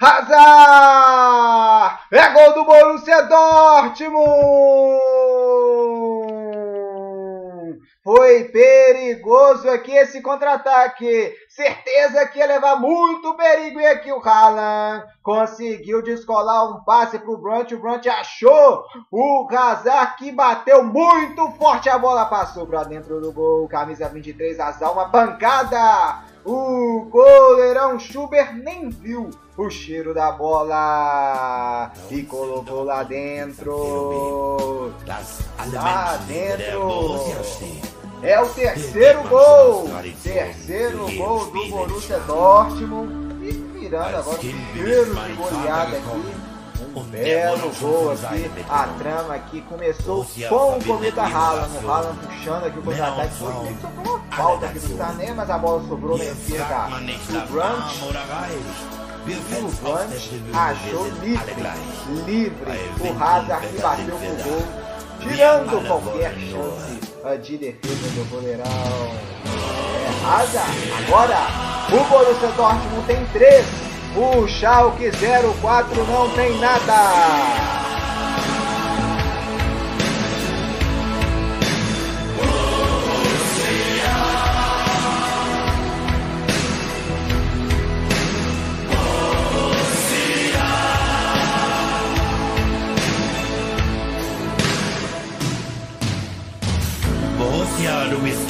Hazard! É gol do Borussia Dortmund! Foi perigoso aqui esse contra-ataque. Certeza que ia levar muito perigo. E aqui o Haaland conseguiu descolar um passe para o Brunt. O Brunt achou o Hazard que bateu muito forte. A bola passou para dentro do gol. Camisa 23, Azar, uma pancada. O goleirão Schubert nem viu o cheiro da bola e colocou lá dentro. Lá dentro. É o terceiro gol. Terceiro gol do Borussia Dortmund. E virando agora o primeiro de goleada aqui. Um belo gol aqui. A trama aqui começou com o Cometa Haaland. O Haaland puxando aqui o contra-ataque. Sobrou uma falta aqui do Sané, mas a bola sobrou na esquerda do. E o Brunch achou livre. Livre. O Hazard bateu pro gol. Tirando qualquer chance de defesa do goleirão. É, Hazard. Agora, o Borussia Dortmund tem 3. O Schalke 04 não tem nada.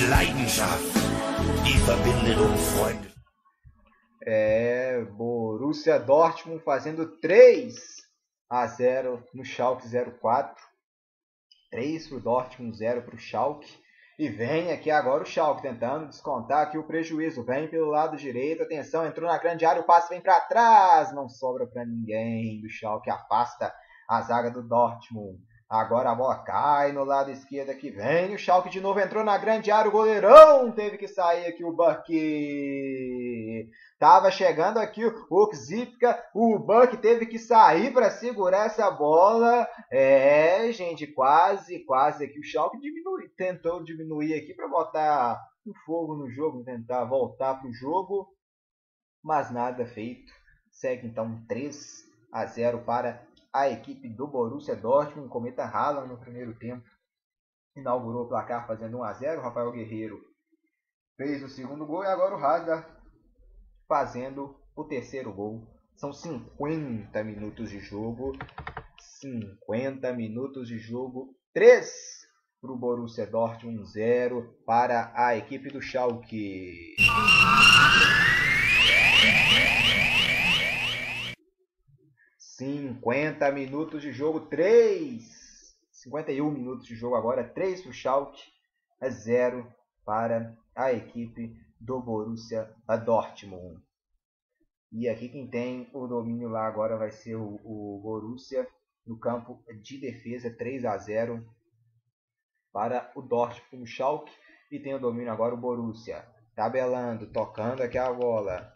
Leidenschaft, die verbindet uns Freunde. É, Borussia Dortmund fazendo 3 a 0 no Schalke 04. 3 para o Dortmund, 0 para o Schalke. E vem aqui agora o Schalke tentando descontar aqui o prejuízo. Vem pelo lado direito, atenção, entrou na grande área, o passe vem para trás. Não sobra para ninguém do Schalke, afasta a zaga do Dortmund. Agora a bola cai no lado esquerdo aqui. Vem o Schalke de novo. Entrou na grande área. O goleirão teve que sair aqui o Buck. Tava chegando aqui o Xipka. O Buck teve que sair para segurar essa bola. É, gente, quase, quase aqui. O Schalke diminui, tentou diminuir aqui para botar o fogo no jogo. Tentar voltar para o jogo. Mas nada feito. Segue então 3 a 0 para a equipe do Borussia Dortmund, cometa Haaland no primeiro tempo, inaugurou o placar fazendo 1 a 0. Rafael Guerreiro fez o segundo gol e agora o Hazard fazendo o terceiro gol. São 50 minutos de jogo. 50 minutos de jogo. 3 para o Borussia Dortmund, 0 para a equipe do Schalke. 50 minutos de jogo, 3. 51 minutos de jogo agora, 3 para o Schalke, é 0 para a equipe do Borussia Dortmund. E aqui quem tem o domínio lá agora vai ser o, o Borussia no campo de defesa, 3 a 0 para o Dortmund. O Schalke e tem o domínio agora o Borussia. Tabelando, tocando aqui a bola.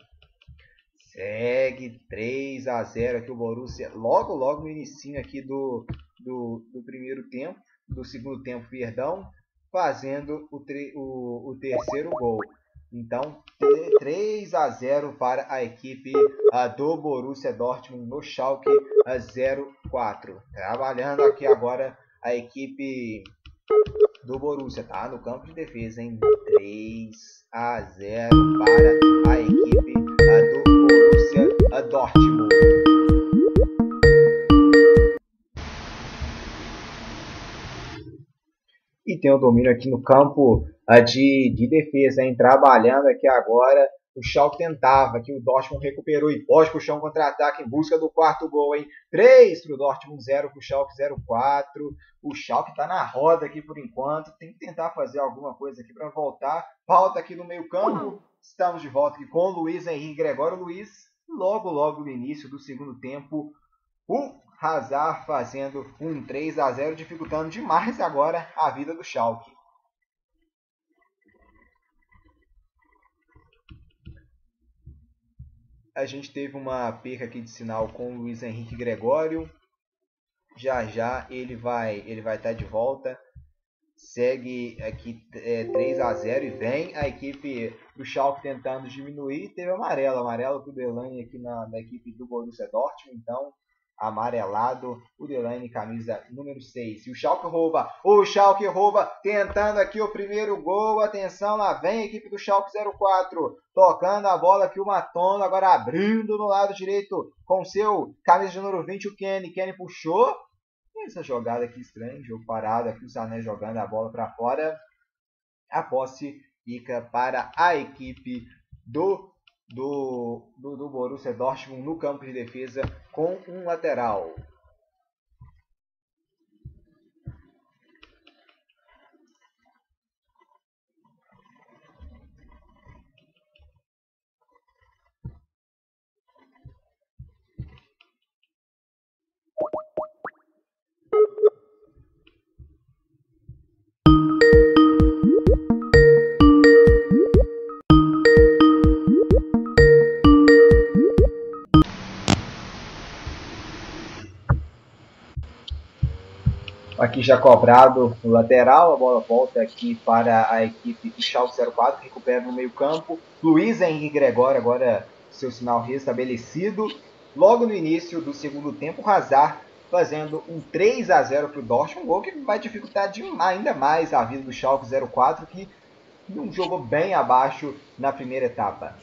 Segue 3 a 0 aqui o Borussia. Logo, logo no início aqui do, do, do, primeiro tempo, do segundo tempo, perdão, fazendo o, o, o terceiro gol. Então, 3 a 0 para a equipe a, do Borussia Dortmund no Schalke 04. Trabalhando aqui agora a equipe do Borussia, tá? No campo de defesa, em 3 a 0 para a equipe a, do a Dortmund. E tem o domínio aqui no campo de, de defesa, hein? Trabalhando aqui agora O Schalke tentava, que o Dortmund recuperou e pode puxar um contra-ataque em busca do quarto gol, hein? 3 para o Dortmund, 0 para o Schalke 04. O Schalke está na roda aqui por enquanto. Tem que tentar fazer alguma coisa aqui para voltar. Falta aqui no meio campo. Estamos de volta aqui com o Luiz Henrique Gregório Luiz. Logo, logo no início do segundo tempo, o Hazard fazendo um 3 a 0 dificultando demais agora a vida do Schalke. A gente teve uma perca aqui de sinal com o Luiz Henrique Gregório. Já já ele vai ele vai estar tá de volta. Segue aqui é, 3 a 0 e vem a equipe do Schalke tentando diminuir. Teve amarelo, amarelo para o Delaney aqui na, na equipe do Borussia Dortmund. Então amarelado, o Delaney camisa número 6. E o Schalke rouba, o Schalke rouba, tentando aqui o primeiro gol, atenção, lá vem a equipe do Schalke 04, tocando a bola aqui o Matono, agora abrindo no lado direito com seu camisa número 20, o Kenny, Kenny puxou, essa jogada aqui estranha, jogo parado, aqui o Sané jogando a bola para fora, a posse fica para a equipe do do, do, do Borussia Dortmund no campo de defesa com um lateral. Aqui já cobrado o lateral, a bola volta aqui para a equipe do Schalke 04, recupera no meio campo. Luiz Henrique Gregório agora seu sinal restabelecido. Logo no início do segundo tempo, Hazard fazendo um 3 a 0 para o Dortmund, um gol que vai dificultar ainda mais a vida do Schalke 04, que não jogou bem abaixo na primeira etapa.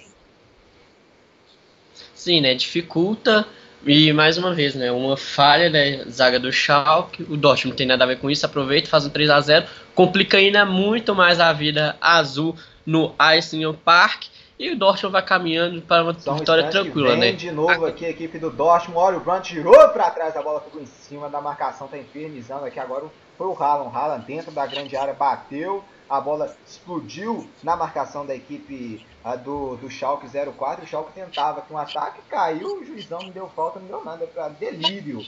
Sim, né? Dificulta e mais uma vez, né, uma falha da zaga do Schalke, o Dortmund não tem nada a ver com isso, aproveita, faz um 3 a 0 complica ainda muito mais a vida azul no Icing Park, e o Dortmund vai caminhando para uma Só vitória tranquila, vem né? de novo aqui a equipe do Dortmund, olha o Brandt girou para trás, a bola ficou em cima da marcação, tá infernizando aqui agora foi o Haaland, Haaland dentro da grande área bateu, a bola explodiu na marcação da equipe a do, do Schalke 04. O Schalke tentava com um ataque, caiu, o juizão não deu falta, não deu nada, para delírio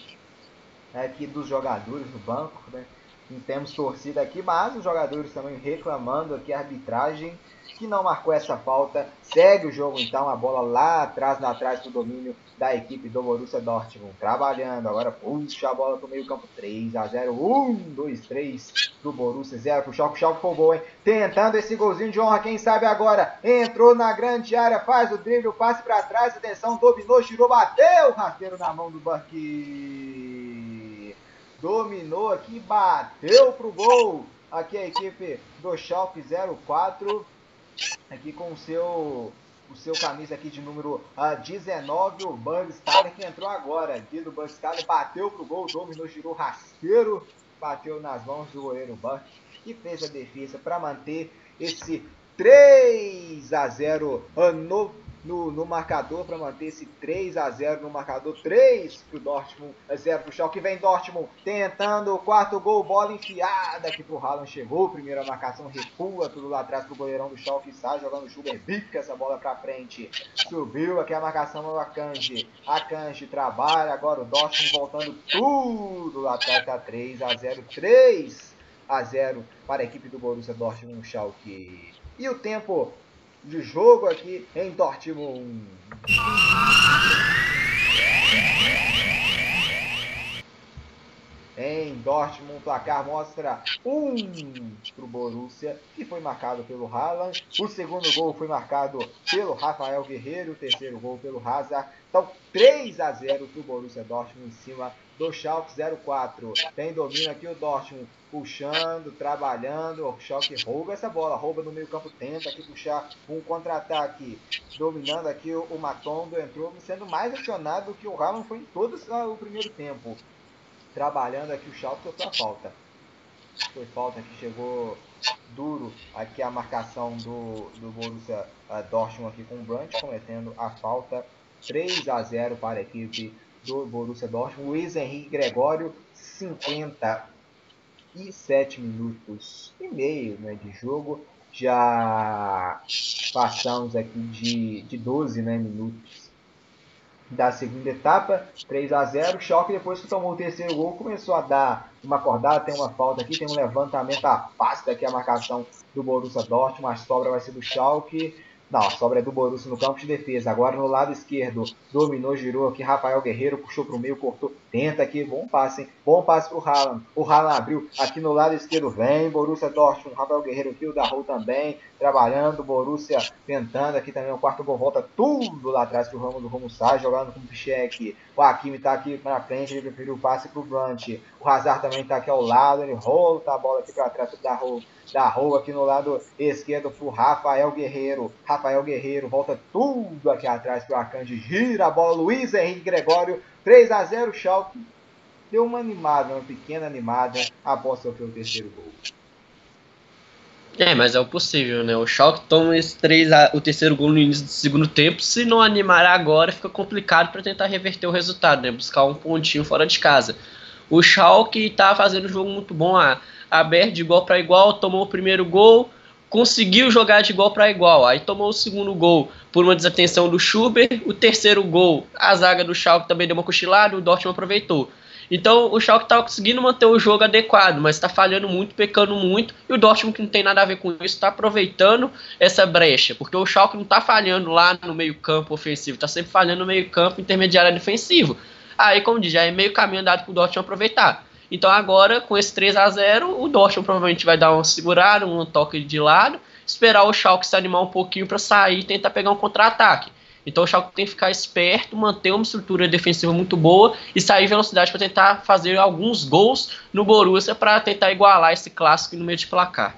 né, aqui dos jogadores do banco. Né? Não temos torcida aqui, mas os jogadores também reclamando aqui a arbitragem que não marcou essa falta. Segue o jogo então, a bola lá atrás, na atrás do domínio da equipe do Borussia Dortmund. Trabalhando, agora puxa a bola pro meio campo. 3 a 0 1, 2, 3 do Borussia, 0 pro Schalke. Schalke foi gol, hein? Tentando esse golzinho de honra, quem sabe agora. Entrou na grande área, faz o drible, passe para trás, atenção, dominou, tirou, bateu. Rasteiro na mão do Bucky. Dominou aqui, bateu pro gol. Aqui a equipe do Schalke 04 aqui com o seu o seu camisa aqui de número uh, ah, 19, o Bugstaller, que entrou agora. Aqui do Bugstaller, bateu pro gol, dominou, girou rasteiro, bateu nas mãos do goleiro Buck, e fez a defesa para manter esse 3 a 0 uh, no no, no marcador para manter esse 3 a 0 no marcador. 3 para o Dortmund, 0 para o Schalke. Vem Dortmund tentando o quarto gol, bola enfiada aqui para o Haaland. Chegou, primeira marcação, recua tudo lá atrás para o goleirão do Schalke. Sai jogando o Schubert, bica essa bola para frente. Subiu aqui a marcação do Akanji. Akanji trabalha, agora o Dortmund voltando tudo lá atrás, tá 3 a 0 3 a 0 para a equipe do Borussia Dortmund Schalke. E o tempo de jogo aqui em Dortmund. Em Dortmund, o placar mostra um para o Borussia, que foi marcado pelo Haaland. O segundo gol foi marcado pelo Rafael Guerreiro, o terceiro gol pelo Hazard. Então, 3 a 0 para o Borussia Dortmund em cima do Schalke 04. Tem domínio aqui o Dortmund puxando, trabalhando. O Schalke rouba essa bola, rouba no meio campo, tenta aqui puxar um contra-ataque. Dominando aqui o, o Matondo, entrou sendo mais acionado do que o Haaland foi em todo o primeiro tempo. Trabalhando aqui o Schalke, sofreu a falta. Foi falta que chegou duro aqui a marcação do, do Borussia uh, Dortmund aqui com o Brandt, cometendo a falta 3 a 0 para a equipe do Borussia Dortmund. Luiz Henrique Gregório, 57 minutos e meio né, de jogo. Já passamos aqui de, de 12 né, minutos da segunda etapa, 3 a 0 Choque depois que tomou o terceiro gol começou a dar uma acordada, tem uma falta aqui, tem um levantamento afasta aqui a marcação do Borussia Dortmund, a sobra vai ser do Schalke. Não, a sobra é do Borussia no campo de defesa. Agora no lado esquerdo, dominou, girou aqui. Rafael Guerreiro puxou para o meio, cortou. Tenta aqui, bom passe, hein? Bom passe para o Haaland. O Haaland abriu aqui no lado esquerdo. Vem Borussia Dortmund. Rafael Guerreiro aqui, o Darrou também. Trabalhando, Borussia tentando aqui também. O quarto gol volta tudo lá atrás para o Ramo do Romo sai, jogando com o Pichek. O Hakimi está aqui na frente, ele preferiu o passe para o Brant. O Hazard também está aqui ao lado, ele volta a bola aqui para trás do Darrou da rua aqui no lado esquerdo pro Rafael Guerreiro. Rafael Guerreiro volta tudo aqui atrás pro Akanji. Gira a bola. Luiz Henrique Gregório. 3 a 0 Schalke. Deu uma animada, uma pequena animada após sofrer o terceiro gol. É, mas é o possível, né? O Schalke toma esse 3 a, o terceiro gol no início do segundo tempo. Se não animar agora, fica complicado para tentar reverter o resultado, né? Buscar um pontinho fora de casa. O Schalke tá fazendo um jogo muito bom. A, aberto de igual para igual, tomou o primeiro gol, conseguiu jogar de igual para igual. Aí tomou o segundo gol por uma desatenção do Schubert, o terceiro gol, a zaga do Schalke também deu uma cochilada, o Dortmund aproveitou. Então o Schalke estava conseguindo manter o jogo adequado, mas está falhando muito, pecando muito, e o Dortmund, que não tem nada a ver com isso, está aproveitando essa brecha, porque o Schalke não está falhando lá no meio campo ofensivo, está sempre falhando no meio campo intermediário defensivo. Aí, como diz, já é meio caminho andado para o Dortmund aproveitar. Então agora, com esse 3 a 0 o Dortmund provavelmente vai dar uma segurada, um toque de lado, esperar o Schalke se animar um pouquinho para sair e tentar pegar um contra-ataque. Então o Schalke tem que ficar esperto, manter uma estrutura defensiva muito boa e sair velocidade para tentar fazer alguns gols no Borussia para tentar igualar esse clássico no meio de placar.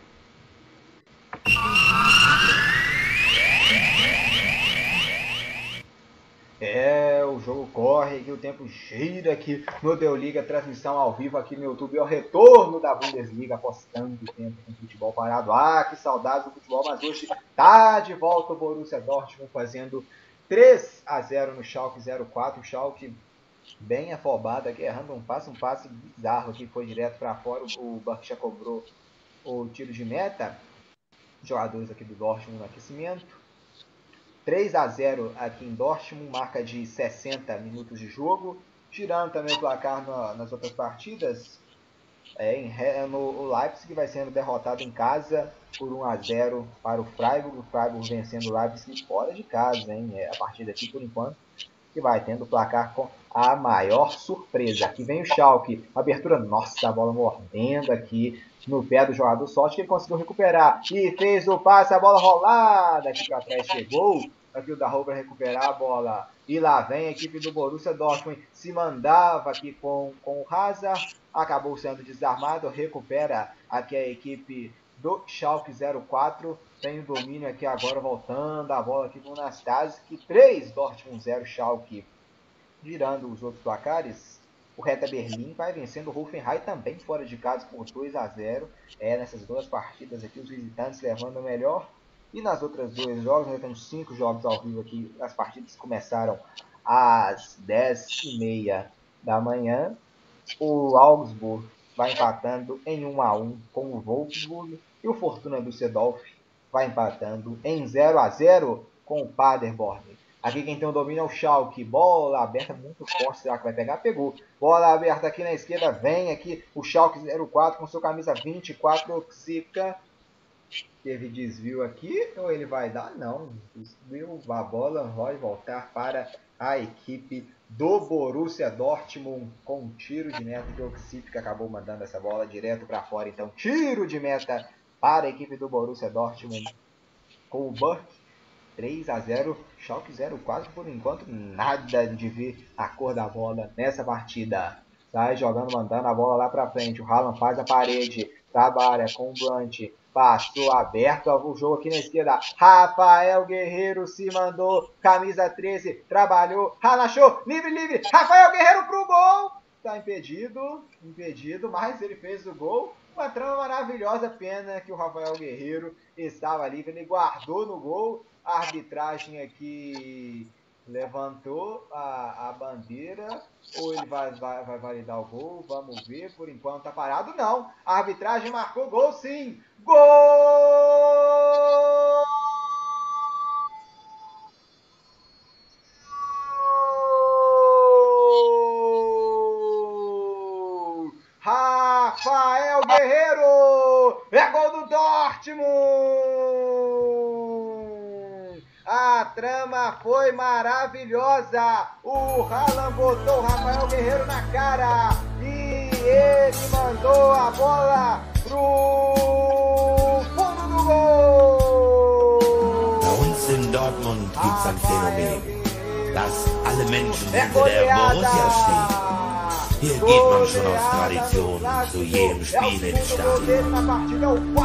É, o jogo corre aqui, o tempo gira aqui no Deu Liga, transmissão ao vivo aqui no YouTube. É o retorno da Bundesliga, apostando o tempo com futebol parado. Ah, que saudade do futebol, mas hoje tá de volta o Borussia Dortmund fazendo 3 a 0 no Schalke 04. O Schalke bem afobado aqui, errando um passe, um passe bizarro aqui, foi direto para fora. O Barça cobrou o tiro de meta. Jogadores aqui do Dortmund no aquecimento. 3 a 0 aqui em Dortmund, marca de 60 minutos de jogo. Tirando também o placar nas outras partidas, é, em, no, o Leipzig vai sendo derrotado em casa por 1 a 0 para o Freiburg. O Freiburg vencendo o Leipzig fora de casa, hein? É, a partida aqui por enquanto que vai tendo o placar com a maior surpresa. Aqui vem o Schalke, abertura, nossa, a bola mordendo aqui no pé do jogador, sorte que ele conseguiu recuperar e fez o passe, a bola rolada aqui para trás, chegou aqui o Darro recuperar a bola. E lá vem a equipe do Borussia Dortmund, se mandava aqui com, com o Hazard, acabou sendo desarmado, recupera aqui a equipe do Schalke 04, tem o domínio aqui agora voltando, a bola aqui com o Nastase, que 3, Dortmund 0, Schalke, virando os outros placares, o Reta Berlim vai vencendo o Hoffenheim também fora de casa por 2 a 0. É nessas duas partidas aqui os visitantes levando o melhor. E nas outras dois jogos, nós temos cinco jogos ao vivo aqui. As partidas começaram às 10h30 da manhã. O Augsburg vai empatando em 1 a 1 com o Wolfsburg. E o Fortuna Düsseldorf vai empatando em 0 a 0 com o Paderborn. Aqui quem tem o domínio é o Schalke. Bola aberta muito forte. Será que vai pegar? Pegou. Bola aberta aqui na esquerda. Vem aqui o Schalke 04 com sua camisa 24. Xica teve desvio aqui ou ele vai dar? Não, desvio, a bola vai voltar para a equipe do Borussia Dortmund com um tiro de meta que o Oxip acabou mandando essa bola direto para fora. Então, tiro de meta para a equipe do Borussia Dortmund com o Burke. 3 a 0, Schalke 0 quase por enquanto nada de ver a cor da bola nessa partida. Sai jogando, mandando a bola lá para frente. O Haaland faz a parede, trabalha com o Blunt, Passou aberto o jogo aqui na esquerda. Rafael Guerreiro se mandou. Camisa 13. Trabalhou. Ranachou. Livre, livre. Rafael Guerreiro pro gol. Tá impedido. Impedido. Mas ele fez o gol. Uma trama maravilhosa, pena que o Rafael Guerreiro estava ali, ele guardou no gol. A arbitragem aqui levantou a, a bandeira, ou ele vai, vai, vai validar o gol, vamos ver, por enquanto tá parado, não. A arbitragem marcou gol sim! Gol! Trama foi maravilhosa! O Haaland botou o Rafael Guerreiro na cara e ele mandou a bola pro fundo do gol! Bei uns in Dortmund gibt's ein Phänomen, dass alle Menschen É hinter der Borussia stehen. Hier geht man schon aus Tradition zu jedem Spiel ins Stadion.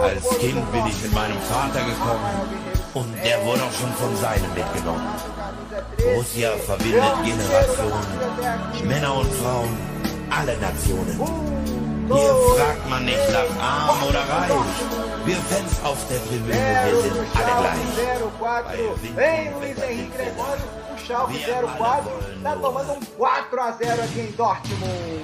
Als Kind bin ich mit meinem Vater gekommen und der wurde auch schon von seinem mitgenommen. Borussia verbindet Generationen, Männer und Frauen, alle Nationen. Hier fragt man nicht nach arm oder reich. Wir Fans auf der Tribüne, wir sind alle gleich. 04 em Luiz Henrique Gregório, o Schalke 04 tá tomando um 4 a 0 aqui em Dortmund.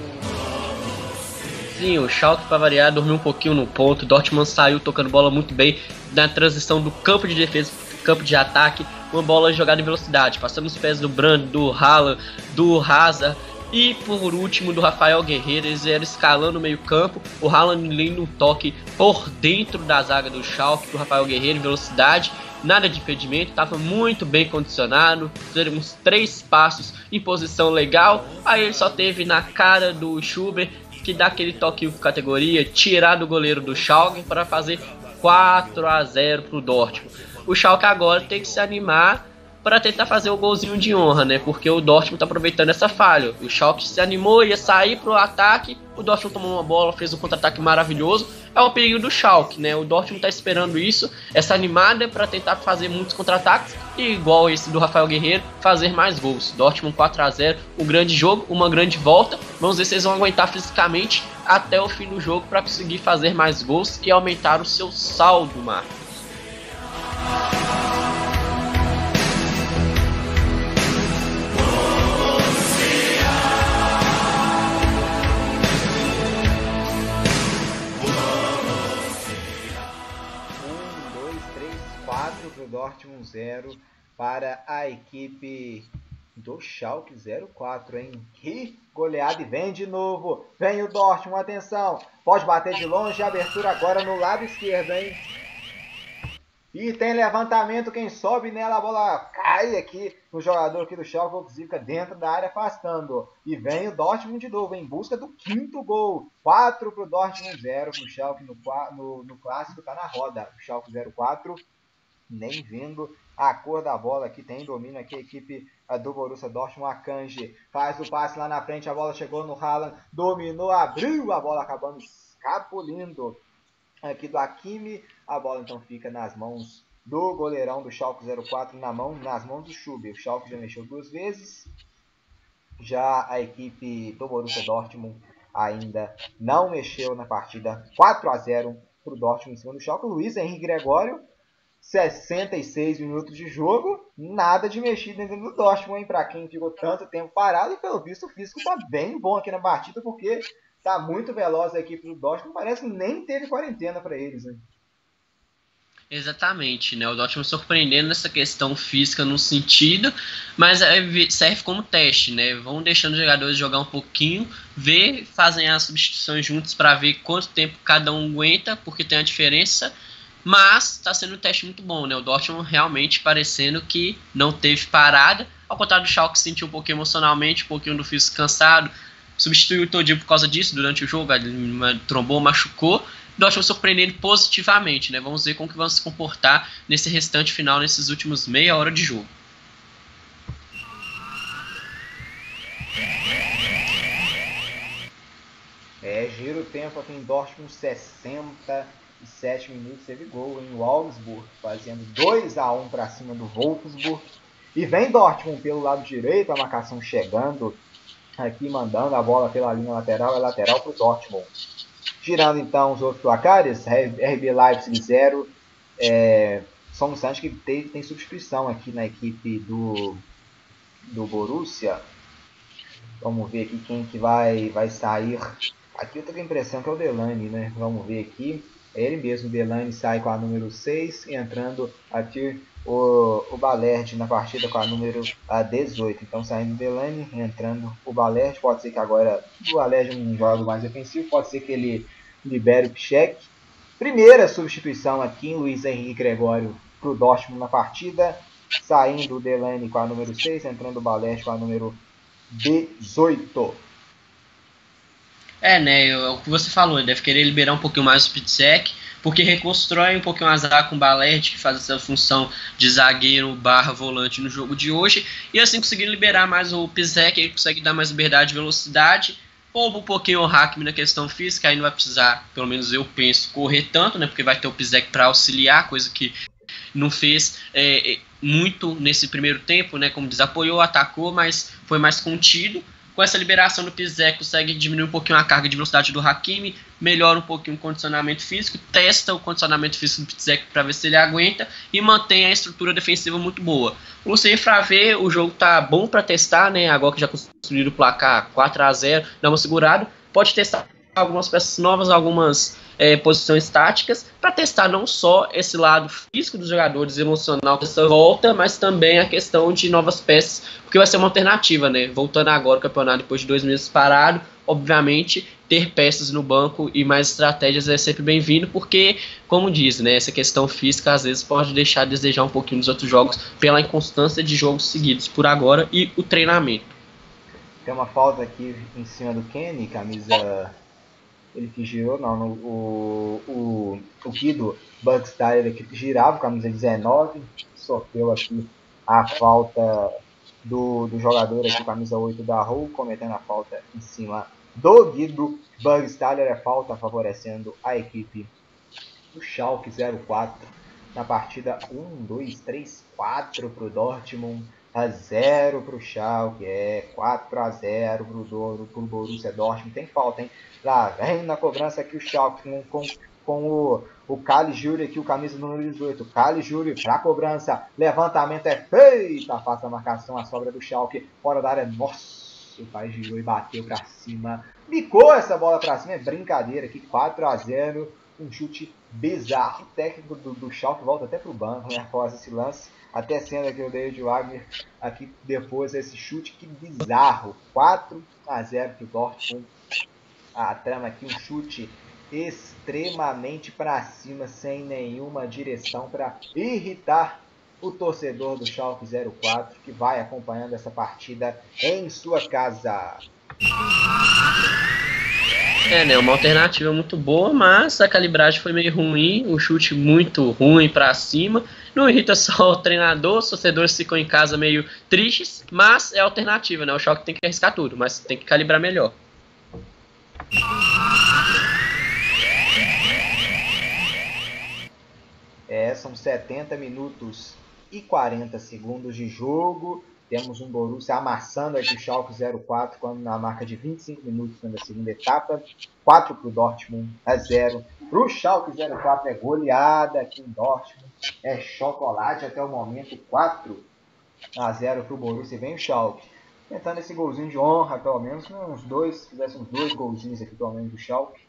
Sim, o Schalke, para variar, dormiu um pouquinho no ponto. Dortmund saiu tocando bola muito bem na transição do campo de defesa campo de ataque. Uma bola jogada em velocidade, passando os pés do Brand, do Haaland, do Hazard. E por último, do Rafael Guerreiro, eles eram escalando o meio-campo. O Haaland lendo um toque por dentro da zaga do Schalke pro Rafael Guerreiro em velocidade. Nada de impedimento, estava muito bem condicionado. Fizeram uns três passos em posição legal. Aí ele só teve na cara do Schubert que dá aquele toque categoria, tirar do goleiro do Schalke para fazer 4 a 0 pro Dortmund. O Schalke agora tem que se animar para tentar fazer o golzinho de honra, né? Porque o Dortmund tá aproveitando essa falha. O Schalke se animou, ia sair pro ataque, o Dortmund tomou uma bola, fez um contra-ataque maravilhoso. É o perigo do Schalke, né? O Dortmund tá esperando isso, essa animada para tentar fazer muitos contra-ataques e igual esse do Rafael Guerreiro, fazer mais gols. Dortmund 4 a 0, um grande jogo, uma grande volta. Vamos ver se eles vão aguentar fisicamente até o fim do jogo para conseguir fazer mais gols e aumentar o seu saldo, Marcos. Dortmund 0 para a equipe do Schalke 04, hein? Que goleada e vem de novo. Vem o Dortmund, atenção. Pode bater de longe, abertura agora no lado esquerdo, hein? E tem levantamento, quem sobe nela, a bola cai aqui no jogador aqui do Schalke, fica dentro da área, afastando. E vem o Dortmund de novo, em busca do quinto gol. 4 para o Dortmund, 0 para o Schalke no, no, no clássico, tá na roda. O Schalke 04, nem vindo a cor da bola aqui, tem domínio aqui a equipe a do Borussia Dortmund, Akanji faz o passe lá na frente, a bola chegou no Haaland, dominou, abriu, a bola acabando escapulindo aqui do Hakimi, a bola então fica nas mãos do goleirão do Schalke 04, na mão, nas mãos do Schubert. O Schalke já mexeu duas vezes, já a equipe do Borussia Dortmund ainda não mexeu na partida 4 a 0 para o Dortmund em cima do Schalke. Luiz Henrique Gregório, 66 minutos de jogo, nada de mexido dentro do Dortmund, hein? Para quem ficou tanto tempo parado, e pelo visto o físico tá bem bom aqui na partida, porque tá muito veloz a equipe do Dortmund, parece que nem teve quarentena para eles, hein? Exatamente, né? O Dortmund surpreendendo nessa questão física no sentido, mas é, serve como teste, né? Vão deixando os jogadores jogar um pouquinho, ver, fazem as substituições juntos para ver quanto tempo cada um aguenta, porque tem a diferença. Mas está sendo um teste muito bom, né? O Dortmund realmente parecendo que não teve parada, ao contrário do Schalke sentiu um pouquinho emocionalmente, um pouquinho do físico cansado, substituiu o Todinho por causa disso durante o jogo, ele trombou, machucou. Dortmund surpreendendo positivamente, né? Vamos ver como que vão se comportar nesse restante final, nesses últimos meia hora de jogo. É, gira o tempo aqui em Dortmund, 67 minutos, teve gol em Augsburg, fazendo 2 a 1 para cima do Wolfsburg. E vem Dortmund pelo lado direito, a marcação chegando aqui, mandando a bola pela linha lateral, é lateral para o Dortmund. Girando então os outros placares, RB Leipzig 0. É, um instante que tem, tem substituição aqui na equipe do, do Borussia. Vamos ver aqui quem que vai, vai sair. Aqui eu tenho a impressão que é o Delane, né? Vamos ver aqui. Ele mesmo, Delane, sai com a número 6, entrando aqui o, o Balerd na partida com a número a 18. Então saindo o Delane, entrando o Balerd. Pode ser que agora o Balerd não jogue mais defensivo, pode ser que ele libere o Pichek. Primeira substituição aqui, Luiz Henrique Gregório para o Dortmund na partida. Saindo o Delane com a número 6, entrando o Balerd com a número 18. É, né? O que você falou, deve querer liberar um pouquinho mais o Pitsek, porque reconstrói um pouquinho a zaga com o Balete, que faz essa função de zagueiro barra volante no jogo de hoje, e assim conseguir liberar mais o Pitsek, ele consegue dar mais liberdade e velocidade, poupa um pouquinho o Hakimi na questão física, aí não vai precisar, pelo menos eu penso, correr tanto, né? Porque vai ter o Pitsek para auxiliar, coisa que não fez é, muito nesse primeiro tempo, né? Como desapoiou, atacou, mas foi mais contido com essa liberação do Pizek, consegue diminuir um pouquinho a carga de velocidade do Hakimi, melhora um pouquinho o condicionamento físico, testa o condicionamento físico do Pizek para ver se ele aguenta e mantém a estrutura defensiva muito boa. O Lucien Favre, o jogo tá bom para testar, né? Agora que já construíram o placar 4 a 0 dá uma segurada, pode testar algumas peças novas, algumas é, posições táticas, para testar não só esse lado físico dos jogadores, emocional dessa volta, mas também a questão de novas peças, porque vai ser uma alternativa, né? Voltando agora ao campeonato depois de dois meses parado, obviamente ter peças no banco e mais estratégias é sempre bem-vindo, porque, como diz, né, essa questão física às vezes pode deixar a desejar um pouquinho nos outros jogos pela inconstância de jogos seguidos por agora e o treinamento. Tem uma falta aqui em cima do Kenny, camisa ele que girou, não, o, o, o Guido Bugstyle que girava, camisa 19, sofreu aqui a falta do, do jogador aqui, camisa 8 da Hull, cometendo a falta em cima do Guido Bugstaller, é falta favorecendo a equipe do Schalke 04 na partida 1, 2, 3, 4 para o Dortmund, a 0 para o Schalke, é 4 a 0 para o Borussia Dortmund, tem falta, hein? Lá vem na cobrança aqui o Schalke com, com, com o, o Cali Júlio aqui, o camisa número 18. Cali Júlio para cobrança. Levantamento é feito. Afasta a marcação, a sobra do Schalke. Fora da área. Nossa, o pai girou e bateu para cima. Bicou essa bola para cima. É brincadeira aqui. 4 a 0 Um chute bizarro. O técnico do, do Schalke volta até pro banco, né? Após esse lance. Até sendo aqui o David Wagner aqui depois desse chute. Que bizarro. 4 a 0 pro Dortmund a trama aqui, um chute extremamente para cima, sem nenhuma direção para irritar o torcedor do Schalke 04 que vai acompanhando essa partida em sua casa. É, né, uma alternativa muito boa, mas a calibragem foi meio ruim, o chute muito ruim para cima. Não irrita [laughs] só o treinador, os torcedores ficam em casa meio tristes, mas é alternativa, né? O Schalke tem que arriscar tudo, mas tem que calibrar melhor. É, são 70 minutos e 40 segundos de jogo. Temos um Borussia amassando aqui o Schalke 04 quando na marca de 25 minutos na segunda etapa. 4 para o Dortmund a 0. Para o Schalke 04 é goleada aqui em Dortmund. É chocolate até o momento. 4 a 0 para o Borussia. Vem o Schalke tentando esse golzinho de honra, pelo menos, né? uns dois, se fizesse uns dois golzinhos aqui, pelo menos, do Schalke,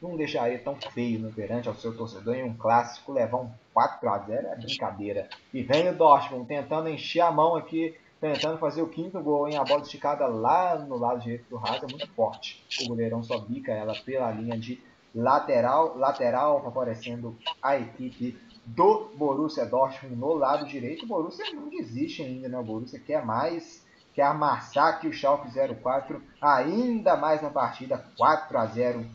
não deixaria tão feio no perante ao seu torcedor em um clássico levar um 4 a 0 é brincadeira. E vem o Dortmund tentando encher a mão aqui, tentando fazer o quinto gol, em A bola esticada lá no lado direito do Raza, muito forte. O goleirão só bica ela pela linha de lateral, lateral, favorecendo a equipe do Borussia Dortmund no lado direito. O Borussia não desiste ainda, né? O Borussia quer mais que é amassar aqui o Schalke 04 ainda mais na partida 4 a 0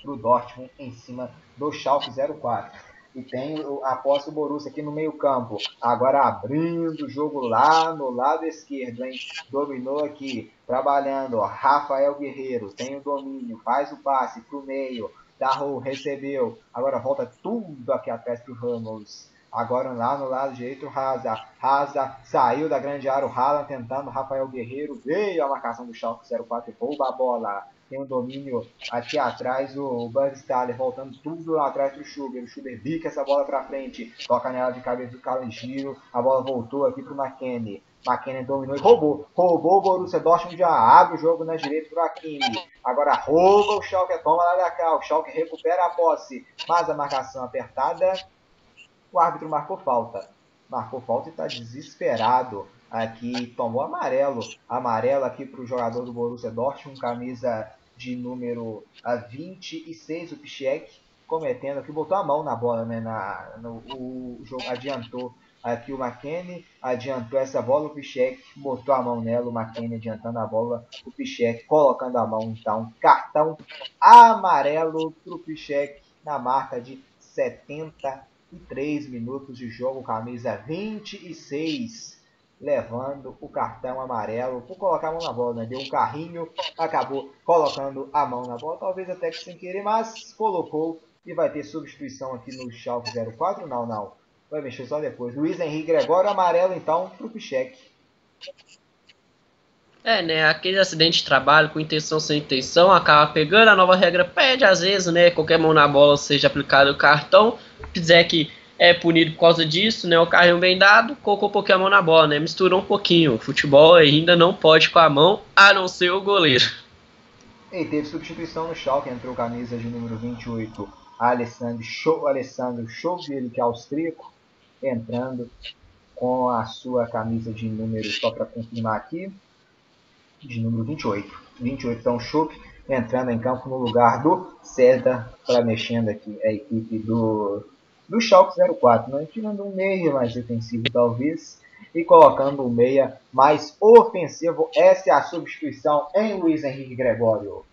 para o Dortmund em cima do Schalke 04. E tem a posse Borussia aqui no meio campo. Agora abrindo o jogo lá no lado esquerdo, hein? Dominou aqui, trabalhando, ó, Rafael Guerreiro, tem o domínio, faz o passe para o meio, Darro recebeu, agora volta tudo aqui atrás para o Ramos. Agora lá no lado direito, Raza. Raza saiu da grande área, o Haaland tentando, Rafael Guerreiro veio a marcação do Schalke 04 e rouba a bola. Tem um domínio aqui atrás, o Buzz Staller voltando tudo lá atrás do Sugar. O Sugar bica essa bola para frente, toca nela de cabeça do Carlos Giro. A bola voltou aqui pro McKenny. McKenny dominou e roubou. Roubou o Borussia Dortmund já abre o jogo na direita pro Hakimi. Agora rouba o Schalke, toma lá da cá. O Schalke recupera a posse, mas a marcação apertada. O árbitro marcou falta. Marcou falta e está desesperado aqui. Tomou amarelo. Amarelo aqui para o jogador do Borussia Dortmund, camisa de número 26, o Pichek, cometendo aqui, botou a mão na bola, né? Na, no, o jogo adiantou aqui o McKenny, adiantou essa bola, o Pichek botou a mão nela, o McKenny adiantando a bola, o Pichek colocando a mão, então, cartão amarelo para o Pichek na marca de 73 minutos de jogo, camisa 26 levando o cartão amarelo por colocar a mão na bola, né? Deu um carrinho, acabou colocando a mão na bola, talvez até que sem querer, mas colocou e vai ter substituição aqui no Schalke 04, não, não. Vai mexer só depois. Luiz Henrique Gregório, amarelo então pro Pichek. É, né, aquele acidente de trabalho com intenção sem intenção, acaba pegando, a nova regra pede às vezes, né, qualquer mão na bola seja aplicado o cartão, quiser que é punido por causa disso, né? O carrinho bem dado, colocou um pouquinho a mão na bola, né? Misturou um pouquinho. O futebol ainda não pode com a mão, a não ser o goleiro. E teve substituição no Schalke, entrou camisa de número 28, Alessandro, Show, Alessandro Schofield, que é austríaco, entrando com a sua camisa de número, só para confirmar aqui, de número 28. 28, então Schopp entrando em campo no lugar do César, para mexendo aqui a equipe do do Schalke 04, né? tirando um meia mais defensivo talvez e colocando um meia mais ofensivo. Essa é a substituição em Luiz Henrique Gregório.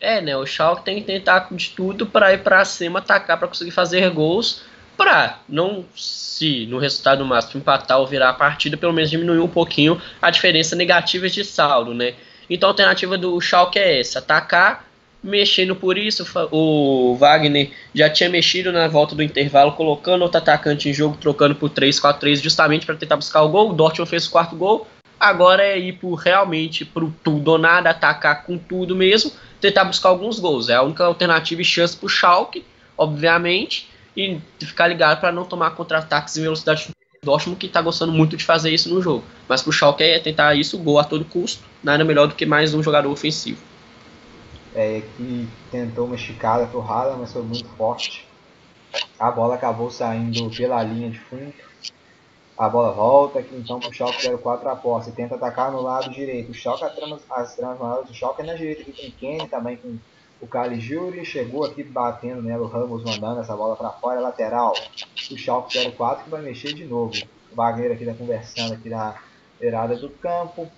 É, né? O Schalke tem que tentar de tudo para ir para cima, atacar para conseguir fazer gols, para não se no resultado máximo empatar ou virar a partida, pelo menos diminuir um pouquinho a diferença negativa de saldo, né? Então a alternativa do Schalke é essa, atacar mexendo por isso. O Wagner já tinha mexido na volta do intervalo, colocando outro atacante em jogo, trocando por 3-4-3, justamente para tentar buscar o gol. O Dortmund fez o quarto gol. Agora é ir por realmente pro tudo ou nada, atacar com tudo mesmo, tentar buscar alguns gols. É a única alternativa e chance pro Schalke, obviamente, e ficar ligado para não tomar contra-ataques em velocidade do Dortmund, que está gostando muito de fazer isso no jogo. Mas pro Schalke é tentar isso, gol a todo custo, nada melhor do que mais um jogador ofensivo é, que tentou uma esticada pro Haaland, mas foi muito forte. A bola acabou saindo pela linha de fundo. A bola volta aqui então pro Schalke 04 a posse. Tenta atacar no lado direito. O Schalke, as tramas maiores do Schalke é na direita aqui o Kenny, também com o Caligiuri. Chegou aqui batendo nela, o Ramos mandando essa bola para fora, lateral. O Schalke 04 que vai mexer de novo. O Wagner aqui tá conversando aqui na beirada do campo.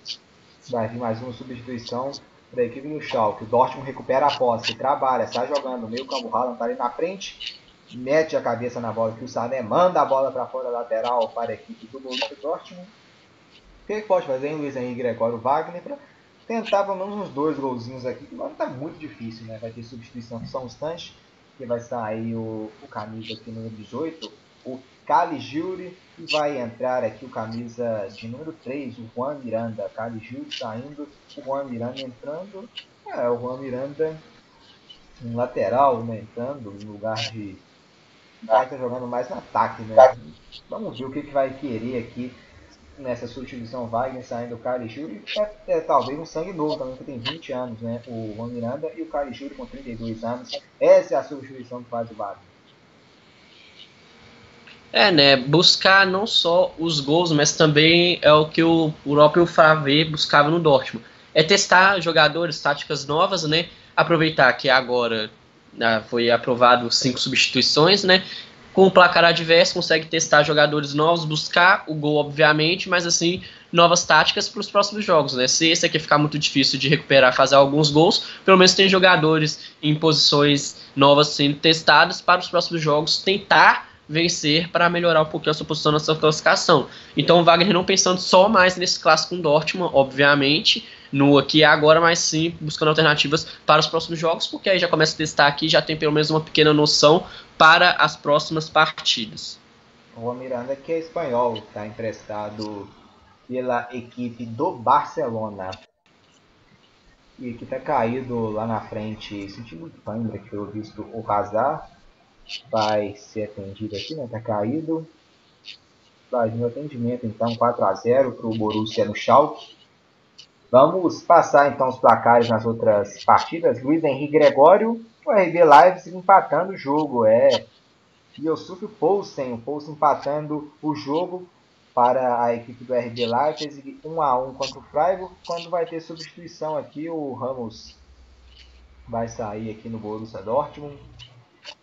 Vai vir mais uma substituição da equipe do Schalke. O Dortmund recupera a posse, trabalha, sai jogando, meio campo Haaland tá ali na frente, mete a cabeça na bola que o Sané manda a bola para fora lateral para a equipe do Borussia Dortmund. O que ele pode fazer em Luiz Henrique Gregório Wagner para tentar pelo menos uns dois golzinhos aqui, que agora tá muito difícil, né? Vai ter substituição só um instante, que vai sair o, o camisa aqui no 18, o Caligiuri e vai entrar aqui o camisa de número 3, o Juan Miranda. Caligiuri saindo, o Juan Miranda entrando. É, o Juan Miranda um lateral, né, entrando no lugar de. Vai estar jogando mais no ataque, né? Vamos ver o que, que vai querer aqui nessa substituição Wagner saindo o Caligiuri. É, é, talvez um sangue novo também, que tem 20 anos, né? O Juan Miranda e o Caligiuri com 32 anos. Essa é a substituição que faz o Wagner. É, né? Buscar não só os gols, mas também é o que o próprio Favre buscava no Dortmund. É testar jogadores, táticas novas, né? Aproveitar que agora né, foi aprovado cinco substituições, né? Com o placar adverso, consegue testar jogadores novos, buscar o gol, obviamente, mas assim, novas táticas para os próximos jogos, né? Se esse aqui ficar muito difícil de recuperar, fazer alguns gols, pelo menos tem jogadores em posições novas sendo testadas para os próximos jogos tentar vencer para melhorar um pouquinho a sua posição na sua classificação. Então o Wagner não pensando só mais nesse clássico com Dortmund, obviamente, no aqui e agora, mas sim buscando alternativas para os próximos jogos, porque aí já começa a testar aqui, já tem pelo menos uma pequena noção para as próximas partidas. O Miranda que é espanhol, está emprestado pela equipe do Barcelona. E aqui tá caído lá na frente, sentindo câimbra que pelo visto o Hazard vai ser atendido aqui, né? Tá caído. Vai vir o atendimento então 4 a 0 para o Borussia no Schalke. Vamos passar então os placares nas outras partidas. Luiz Henrique Gregório, o RB Leipzig empatando o jogo. É Yosuf Poulsen, o Poulsen empatando o jogo para a equipe do RB Leipzig, 1 a 1 contra o Freiburg. Quando vai ter substituição aqui, o Ramos vai sair aqui no Borussia Dortmund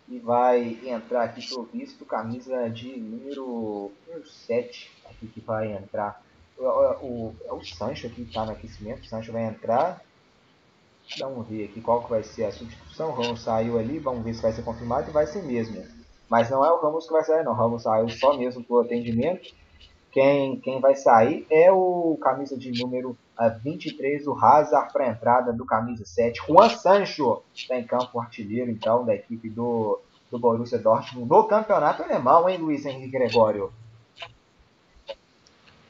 e vai entrar aqui pelo visto camisa de número, número 7 aqui que vai entrar. O, o, é o Sancho aqui que está no aquecimento, o Sancho vai entrar. Vamos ver aqui qual que vai ser a substituição. O Ramos saiu ali, vamos ver se vai ser confirmado e vai ser mesmo. Mas não é o Ramos que vai sair não, o Ramos saiu só mesmo o atendimento. Quem, quem vai sair é o camisa de número 23, o Hazard, para a entrada do camisa 7. Juan Sancho está em campo, artilheiro então da equipe do, do Borussia Dortmund no campeonato alemão, hein, Luiz Henrique Gregório?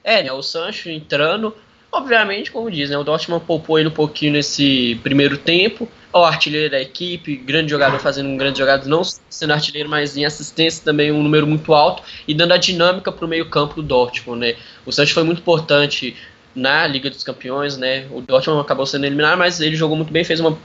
É, né, o Sancho entrando, obviamente, como diz, né, o Dortmund poupou ele um pouquinho nesse primeiro tempo, o artilheiro da equipe, grande jogador fazendo um grande jogado, não sendo artilheiro, mas em assistência também um número muito alto e dando a dinâmica para o meio campo do Dortmund, né? O Sancho foi muito importante na Liga dos Campeões, né? O Dortmund acabou sendo eliminado, mas ele jogou muito bem, fez uma,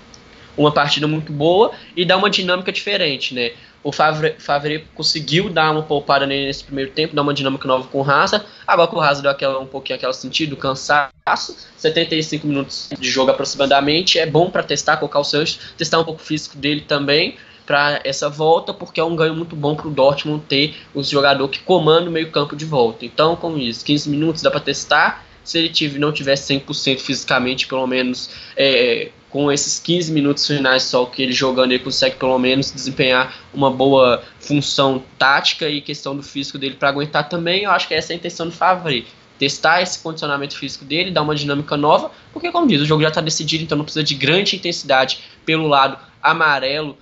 uma partida muito boa e dá uma dinâmica diferente, né? O Favre, Favre conseguiu dar uma poupada nesse primeiro tempo, dar uma dinâmica nova com o Raza. Agora com o Raza deu aquela, um pouquinho aquele sentido, cansaço. 75 minutos de jogo aproximadamente. É bom para testar, colocar o Sancho, testar um pouco o físico dele também para essa volta, porque é um ganho muito bom para o Dortmund ter o jogador que comanda o meio-campo de volta. Então, com isso, 15 minutos dá para testar. Se ele tive, não tivesse 100% fisicamente, pelo menos é, com esses 15 minutos finais só que ele jogando, ele consegue pelo menos desempenhar uma boa função tática e questão do físico dele para aguentar também. Eu acho que essa é a intenção do Favre. Testar esse condicionamento físico dele, dar uma dinâmica nova, porque, como diz, o jogo já está decidido, então não precisa de grande intensidade pelo lado amarelo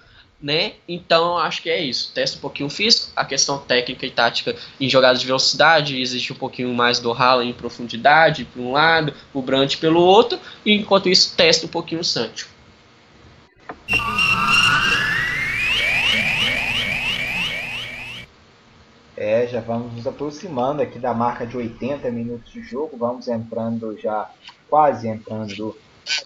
né? Então acho que é isso. Testa um pouquinho o físico, a questão técnica e tática em jogadas de velocidade, existe um pouquinho mais do Haaland em profundidade por um lado, o Brandt pelo outro, e enquanto isso testa um pouquinho o Sancho. É, já vamos nos aproximando aqui da marca de 80 minutos de jogo, vamos entrando já, quase entrando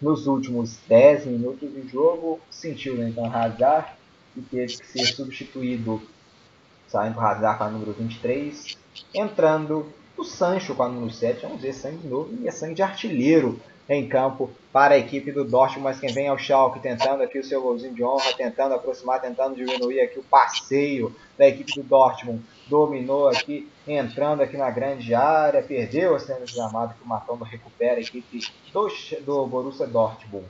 nos últimos 10 minutos de jogo, sentiu né, então Hazard e teve que ser substituído, saindo o Hazard com a número 23, entrando o Sancho com a número 7, vamos ver sangue novo e é sangue de artilheiro em campo para a equipe do Dortmund, mas quem vem é o Schalke tentando aqui o seu golzinho de honra, tentando aproximar, tentando diminuir aqui o passeio da equipe do Dortmund, dominou aqui, entrando aqui na grande área, perdeu a cena de gramado que o Matondo recupera a equipe do, do Borussia Dortmund.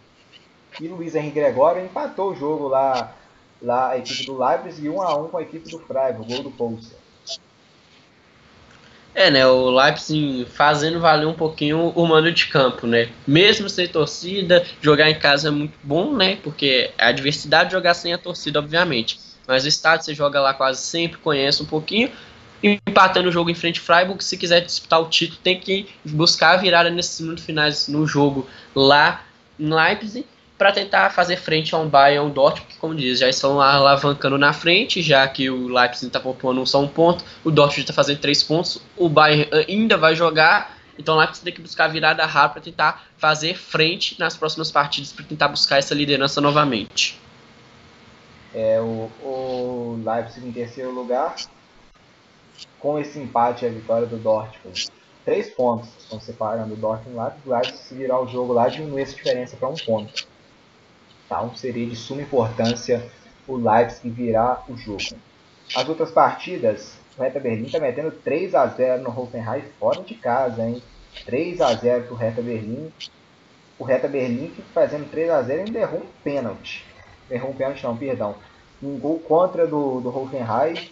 E Luiz Henrique Gregório empatou o jogo lá lá a equipe do Leipzig e 1 a 1 com a equipe do Freiburg, gol do Poulsen. É, né, o Leipzig fazendo valer um pouquinho o mando de campo, né? Mesmo sem torcida, jogar em casa é muito bom, né? Porque é a diversidade de jogar sem a torcida, obviamente. Mas o estádio você joga lá quase sempre, conhece um pouquinho. Empatando o jogo em frente ao Freiburg, se quiser disputar o título, tem que buscar a virada nesses minutos finais no jogo lá em Leipzig para tentar fazer frente a um Bayern um Dortmund, que, como diz, já estão alavancando na frente, já que o Leipzig está pontuando só um ponto, o Dortmund está fazendo três pontos, o Bayern ainda vai jogar, então o Leipzig tem que buscar virada rápida para tentar fazer frente nas próximas partidas, para tentar buscar essa liderança novamente. É, o, o Leipzig em terceiro lugar, com esse empate, a vitória do Dortmund. Três pontos estão separando o Dortmund lá, o Leipzig se virar o jogo lá, diminuir essa diferença para um ponto. Então seria de suma importância o Leipzig virar o jogo. As outras partidas, o Hertha Berlim está metendo 3 a 0 no Hoffenheim fora de casa, hein? 3 a 0 para o Hertha Berlim. O Hertha Berlim fazendo 3 a 0 ainda errou um pênalti. Errou um pênalti não, perdão. Um gol contra do, do Hoffenheim.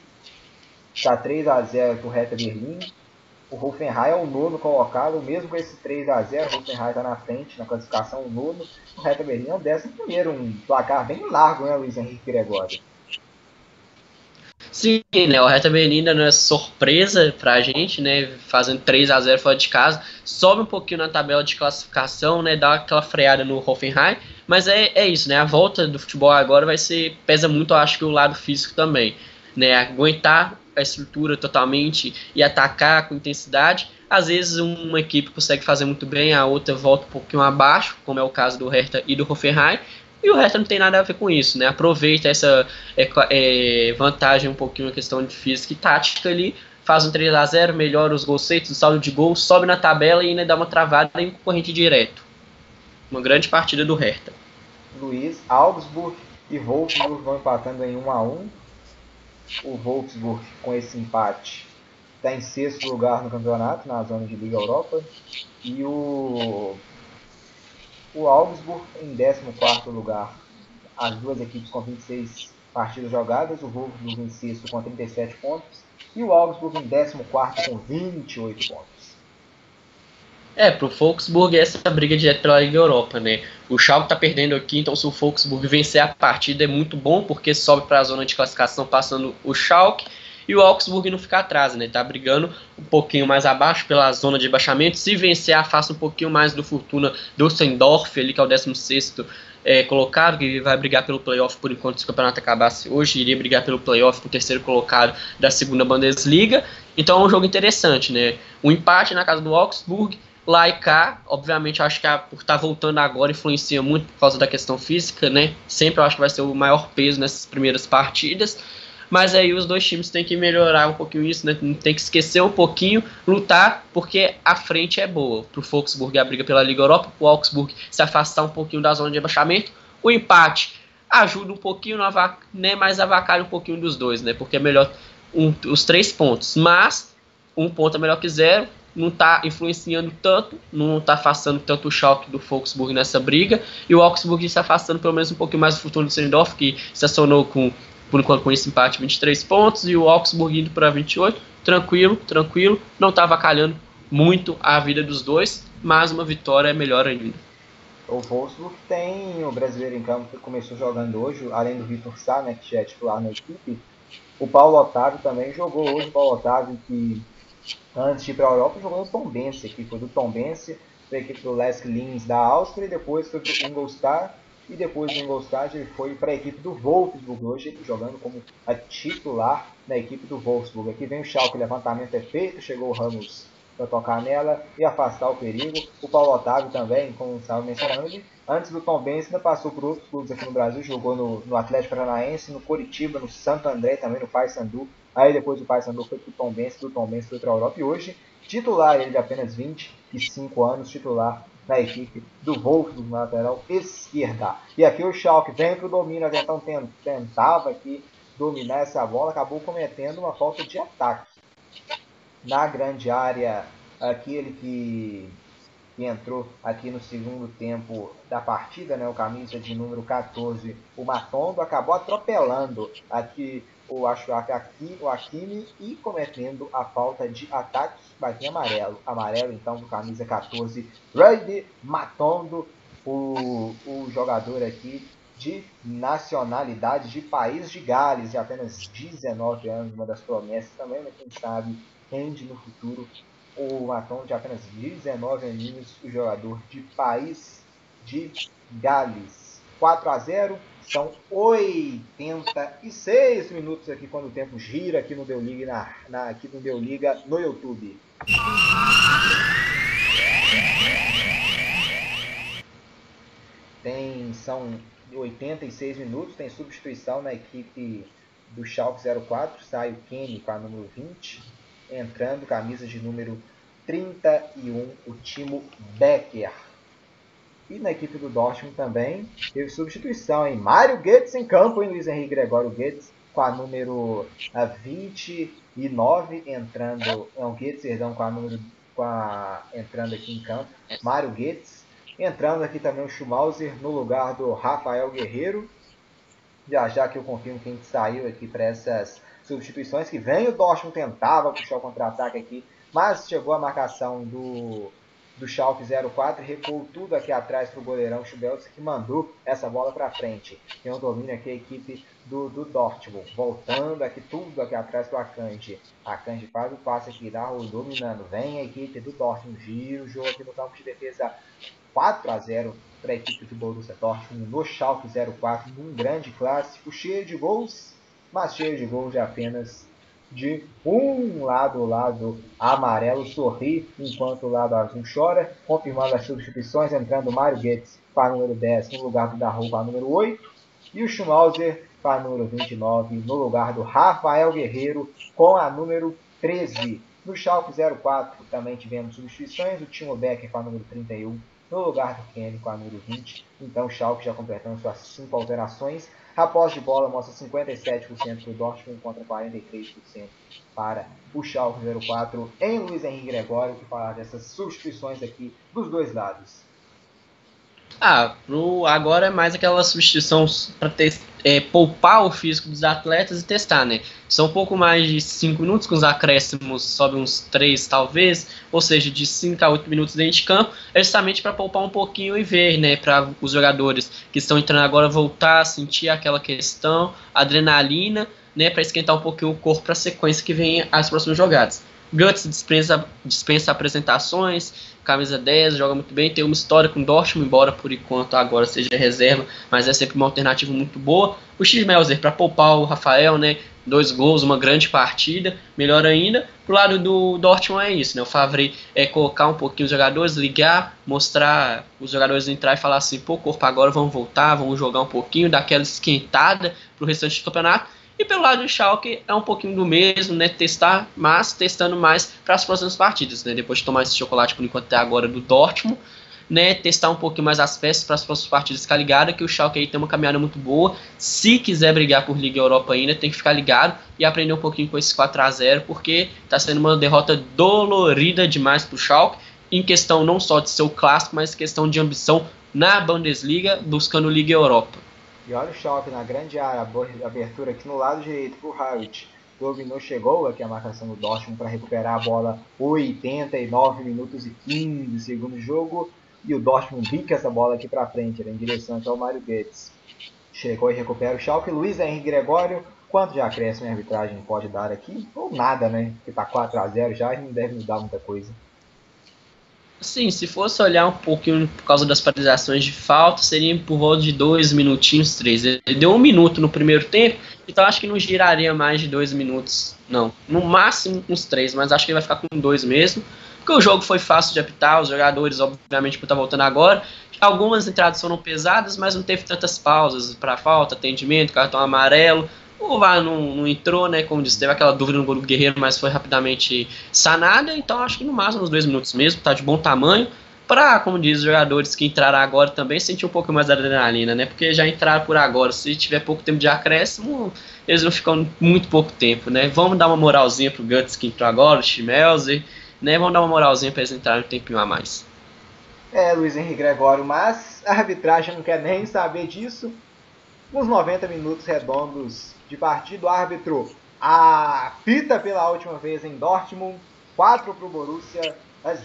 Está 3 a 0 para o Hertha Berlim. O Hoffenheim é o nono colocado, mesmo com esse 3 a 0 o Hoffenheim está na frente na classificação, o nono. O Hertha Berlim é o décimo primeiro, um placar bem largo, né, Luiz Henrique Gregório? Sim, né? O Hertha Berlim não é surpresa pra gente, né? Fazendo 3 a 0 fora de casa. Sobe um pouquinho na tabela de classificação, né? Dá aquela freada no Hoffenheim. Mas é, é isso, né? A volta do futebol agora vai ser. pesa muito, eu acho que o lado físico também. Né? Aguentar a estrutura totalmente e atacar com intensidade. Às vezes uma equipe consegue fazer muito bem, a outra volta um pouquinho abaixo, como é o caso do Hertha e do Hoffenheim. E o resto não tem nada a ver com isso, né? Aproveita essa é, é, vantagem um pouquinho na questão de física e tática ali, faz um 3 a 0 melhora os conceitos, o saldo de gol, sobe na tabela e ainda dá uma travada em concorrente direto. Uma grande partida do Hertha. Luiz, Augsburg e Wolfsburg vão empatando em 1 a 1 O Wolfsburg, com esse empate, está em sexto lugar no campeonato, na zona de Liga Europa. E o o Augsburg em 14 lugar. As duas equipes com 26 partidas jogadas, o Wolfsburg em sexto com 37 pontos e o Augsburg em 14 com 28 pontos. É, pro Volksburg essa é a briga direto pela Liga Europa, né? O Schalke tá perdendo aqui, então se o Volksburg vencer a partida é muito bom, porque sobe para a zona de classificação passando o Schalke e o Augsburg não ficar atrás, né? Tá brigando um pouquinho mais abaixo pela zona de baixamento. Se vencer, afasta um pouquinho mais do Fortuna Düsseldorf, ali que é o 16 é, colocado, que vai brigar pelo playoff por enquanto se o campeonato acabasse hoje, iria brigar pelo playoff com o terceiro colocado da segunda Bundesliga. Então é um jogo interessante, né? Um empate na casa do Augsburg, lá e cá, obviamente acho que a, por estar tá voltando agora influencia muito por causa da questão física, né? Sempre eu acho que vai ser o maior peso nessas primeiras partidas. Mas aí os dois times têm que melhorar um pouquinho isso, né? Tem que esquecer um pouquinho, lutar, porque a frente é boa. Pro Volksburg a briga pela Liga Europa, o Augsburg se afastar um pouquinho da zona de abaixamento. O empate ajuda um pouquinho, né? mas avacalha um pouquinho dos dois, né? Porque é melhor um, os três pontos. Mas um ponto é melhor que zero, não está influenciando tanto, não está afastando tanto o Schalke do Volksburg nessa briga, e o Augsburg se afastando pelo menos um pouquinho mais do futuro do Sendorf, que se acionou com por enquanto com esse empate 23 pontos e o Augsburg indo para 28, tranquilo, tranquilo, não estava calhando muito a vida dos dois, mas uma vitória é melhor ainda. O Wolfsburg tem o brasileiro em campo que começou jogando hoje, além do Vitor Sá, né, que já é titular na equipe, o Paulo Otávio também jogou hoje, o Paulo Otávio que antes de ir para a Europa jogou no Tom Bense, que foi do Tom Bense, para a equipe do Lesk Linz da Áustria e depois foi para o Ingolstadt e depois do Ingolstadt ele foi para a equipe do Wolfsburg, hoje ele jogando como titular na equipe do Wolfsburg. Aqui vem o Schalke, o levantamento é feito, chegou o Ramos para tocar nela e afastar o perigo. O Paulo Otávio também, como estava mencionando, antes do Tom Benz, ainda passou por outros clubes aqui no Brasil, jogou no, no Atlético Paranaense, no Coritiba, no Santo André, também no Paysandu. Aí depois o Paysandu foi para o Tom Benz, do Tom Benz foi para a Europa e hoje titular ele de apenas 25 anos, titular na equipe do Wolfsburg na lateral esquerda. E aqui o Schalke vem para o domínio, então tentava aqui dominar essa bola, acabou cometendo uma falta de ataque. Na grande área, aquele que, que entrou aqui no segundo tempo da partida, né, o camisa de número 14, o Matondo, acabou atropelando aqui o Ashuak aqui, o Akimi e cometendo a falta de ataque, vai amarelo. Amarelo então do camisa 14, Rudy Matondo, o, o jogador aqui de nacionalidade de país de Gales, de apenas 19 anos, uma das promessas também, mas quem sabe rende no futuro. O Matondo de apenas 19 aninhos, o jogador de país de Gales. 4 a 0 são 86 minutos aqui quando o tempo gira aqui no Deu Liga, na, na, aqui no Deu Liga no YouTube. Tem, são 86 minutos, tem substituição na equipe do Schalke 04, sai o Kenny com a número 20, entrando camisa de número 31, o Timo Becker. E na equipe do Dortmund também teve substituição, em Mário Guedes em campo, em Luiz Henrique Gregório Guedes, com a número 29 entrando, não, Guedes, perdão, com a número, com a, entrando aqui em campo, Mário Guedes, entrando aqui também o Schumauser no lugar do Rafael Guerreiro, já já que eu confirmo quem saiu aqui para essas substituições, que vem o Dortmund tentava puxar o contra-ataque aqui, mas chegou a marcação do do Schalke 04 recuou tudo aqui atrás para o goleirão Chubelski que mandou essa bola para frente. Tem um domínio aqui a equipe do, do Dortmund, voltando aqui tudo aqui atrás para a Akanji. Akanji faz o passe aqui, dá o dominando. Vem a equipe do Dortmund, gira o jogo aqui no campo de defesa 4 a 0 para a equipe do Borussia Dortmund no Schalke 04, num grande clássico cheio de gols, mas cheio de gols de apenas de um lado, o lado amarelo sorri, enquanto o lado azul chora, confirmando as substituições, entrando Mário Goetz para o número 10 no lugar do Darro para número 8, e o Schumauser para o número 29 no lugar do Rafael Guerreiro com a número 13. No Schalke 04 também tivemos substituições, o Timo Becker para o número 31 no lugar do Kenny com a número 20. Então o Schalke já completando suas 5 alterações. A posse de bola mostra 57% para o Dortmund contra 43% para o Schalke 04 em Luiz Henrique Gregório, que falar dessas substituições aqui dos dois lados. Ah, pro, agora é mais aquela substituição para é, poupar o físico dos atletas e testar, né? São um pouco mais de 5 minutos, com os acréscimos sobe uns 3 talvez, ou seja, de 5 a 8 minutos dentro de campo, é justamente para poupar um pouquinho e ver, né, para os jogadores que estão entrando agora voltar a sentir aquela questão, adrenalina, né, para esquentar um pouquinho o corpo para a sequência que vem as próximas jogadas. Guts dispensa, dispensa apresentações, camisa 10, joga muito bem, tem uma história com Dortmund, embora por enquanto agora seja reserva, mas é sempre uma alternativa muito boa. O Schmelzer para poupar o Rafael, né? Dois gols, uma grande partida, melhor ainda. Pro lado do Dortmund é isso, né? O Favre é colocar um pouquinho os jogadores, ligar, mostrar os jogadores entrar e falar assim, pô, corpo agora vamos voltar, vamos jogar um pouquinho, dar aquela esquentada pro restante do campeonato e pelo lado do Schalke é um pouquinho do mesmo, né? Testar, mas testando mais para as próximas partidas, né? Depois de tomar esse chocolate por enquanto até agora do Dortmund, né? Testar um pouquinho mais as peças para as próximas partidas ficar ligado, que o Schalke aí tem uma caminhada muito boa. Se quiser brigar por Liga Europa ainda, tem que ficar ligado e aprender um pouquinho com esse 4 a 0 porque está sendo uma derrota dolorida demais para o Schalke, em questão não só de ser o clássico, mas questão de ambição na Bundesliga, buscando Liga Europa. E olha o choque na grande área, abertura aqui no lado direito para o Harit. Dominou, chegou aqui a marcação do Dortmund para recuperar a bola 89 minutos e 15 segundos de jogo. E o Dortmund bica essa bola aqui para frente, em direção ao Mário Goetz. Chegou e recupera o Schalke. Luiz Henrique Gregório. Quanto de acréscimo a arbitragem pode dar aqui? Ou nada, né? Porque tá 4 a 0 já e não deve mudar muita coisa. Sim, se fosse olhar um pouquinho por causa das paralisações de falta, seria por volta de dois minutinhos, três. Ele deu um minuto no primeiro tempo, então acho que não giraria mais de dois minutos, não. No máximo uns três, mas acho que ele vai ficar com dois mesmo. Porque o jogo foi fácil de apitar, os jogadores, obviamente, por estar voltando agora. Algumas entradas foram pesadas, mas não teve tantas pausas para falta, atendimento, cartão amarelo. O VAR não, não, entrou, né? Como disse, teve aquela dúvida no gol do Guerreiro, mas foi rapidamente sanada. Então acho que no máximo uns dois minutos mesmo, tá de bom tamanho. Para, como diz, os jogadores que entraram agora também sentir um pouco mais de adrenalina, né? Porque já entraram por agora. Se tiver pouco tempo de acréscimo, eles vão ficar muito pouco tempo, né? Vamos dar uma moralzinha pro Guts que entrou agora, o Schmelzer, né? Vamos dar uma moralzinha para eles entrarem um tempinho a mais. É, Luiz Henrique Gregório, mas a arbitragem não quer nem saber disso. Nos 90 minutos redondos de partida, o árbitro apita pela última vez em Dortmund, 4 para o Borussia,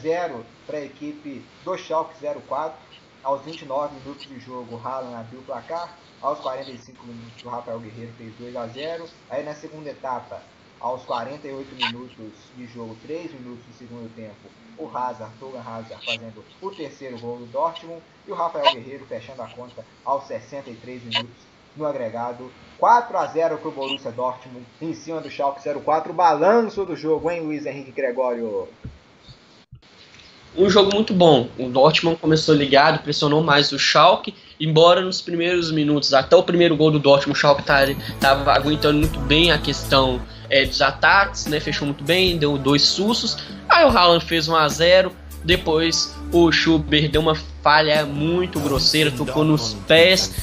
0 para a equipe do Schalke 04. Aos 29 minutos de jogo, Haaland abriu o placar. Aos 45 minutos, o Rafael Guerreiro fez 2 a 0. Aí na segunda etapa, aos 48 minutos de jogo, 3 minutos do segundo tempo, o Hazard, Toga Hazard fazendo o terceiro gol do Dortmund e o Rafael Guerreiro fechando a conta aos 63 minutos no agregado. 4 a 0 para o Borussia Dortmund em cima do Schalke 04. Balanço do jogo, hein, Luiz Henrique Gregório? Um jogo muito bom. O Dortmund começou ligado, pressionou mais o Schalke, embora nos primeiros minutos, até o primeiro gol do Dortmund, o Schalke estava tá, aguentando muito bem a questão é, dos ataques, né? Fechou muito bem, deu dois sustos. Aí o Haaland fez 1 a 0 depois o Schubert deu uma falha muito grosseira, tocou nos pés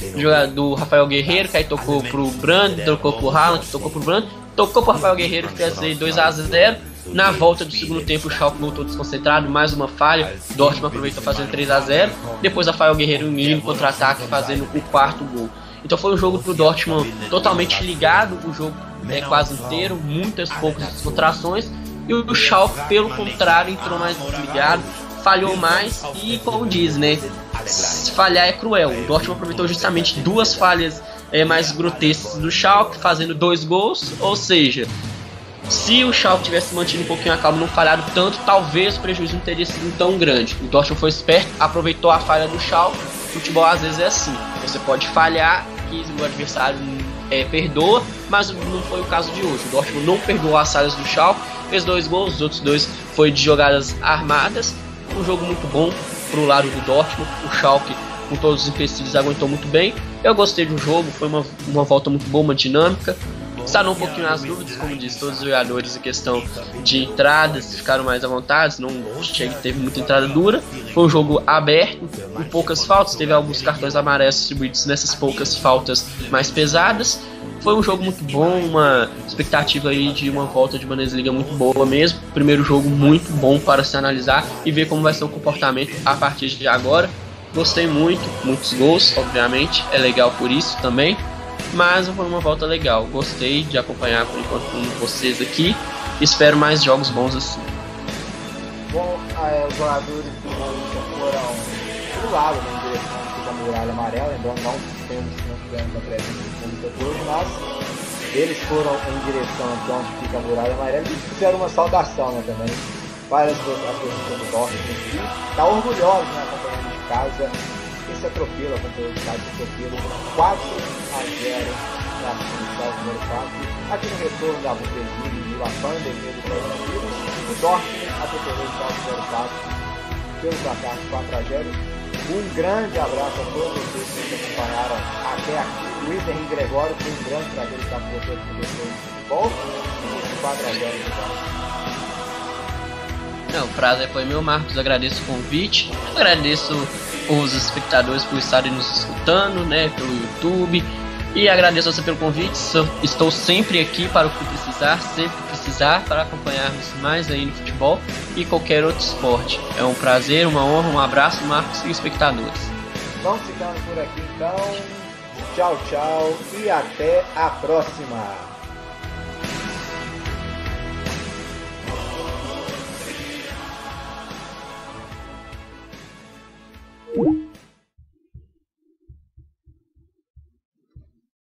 do Rafael Guerreiro, que aí tocou pro Brand, tocou pro Haaland, tocou pro Brand, tocou pro Rafael Guerreiro, fez 2 a 0 Na volta do segundo tempo, o Schalke voltou desconcentrado, mais uma falha. Dortmund aproveitou fazendo 3 a 0 Depois, Rafael Guerreiro em contra-ataque, fazendo o quarto gol. Então, foi um jogo pro Dortmund totalmente ligado, o jogo é, quase inteiro, muitas poucas contrações. E o Schalke, pelo contrário, entrou mais desligado, falhou mais e, como diz, né? Falhar é cruel. O Dortmund aproveitou justamente duas falhas é, mais grotescas do Schalke, fazendo dois gols, ou seja, se o Schalke tivesse mantido um pouquinho a calma não falhado tanto, talvez o prejuízo não teria sido tão grande. O Dortmund foi esperto, aproveitou a falha do Schalke. Futebol às vezes é assim, você pode falhar que o adversário é, perdoa, mas não foi o caso de hoje. O Dortmund não perdoou as falhas do Schalke, fez dois gols, os outros dois foi de jogadas armadas. Um jogo muito bom pro lado do Dortmund. O Schalke, com todos os empecilhos, aguentou muito bem. Eu gostei do jogo, foi uma, uma volta muito boa, uma dinâmica. Sanou um pouquinho as dúvidas, como disse, todos os jogadores, em questão de entradas, ficaram mais à vontade, não teve muita entrada dura. Foi um jogo aberto, com poucas faltas, teve alguns cartões amarelos distribuídos nessas poucas faltas mais pesadas. Foi um jogo muito bom, uma expectativa aí de uma volta de Bundesliga muito boa mesmo. Primeiro jogo muito bom para se analisar e ver como vai ser o comportamento a partir de agora. Gostei muito, muitos gols, obviamente, é legal por isso também. Mas foi uma volta legal. Gostei de acompanhar por enquanto com vocês aqui. Espero mais jogos bons assim. Bom, é, os jogadores do foram pro lado, né, em direção da muralha amarela, lembrando não temos não tivemos a presença do hoje, mas eles foram em direção de onde fica a muralha amarela e fizeram uma saudação né, também para as pessoas do Dortmund aqui. Está orgulhoso, né, acompanhando de casa esse atropelo, acompanhando de casa esse atropelo 4 a 0 na final primeiro quarto. Aqui no retorno da Bundesliga e a pandemia do coronavírus, o Dortmund atropelou o Schalke 04 pelo placar 4 a 0. Um grande abraço a todos vocês que nos acompanharam até aqui. Luiz Henrique Gregório foi um grande prazer estar com vocês no futebol. E 4 a 0 de volta. Não, o prazer foi meu, Marcos. Agradeço o convite. Agradeço os espectadores por estarem nos escutando, né, pelo YouTube. E agradeço você pelo convite. Estou sempre aqui para o que precisar, sempre que precisar, para acompanharmos mais aí no futebol e qualquer outro esporte. É um prazer, uma honra, um abraço, Marcos e espectadores. Vamos ficando por aqui então. Tchau, tchau e até a próxima. you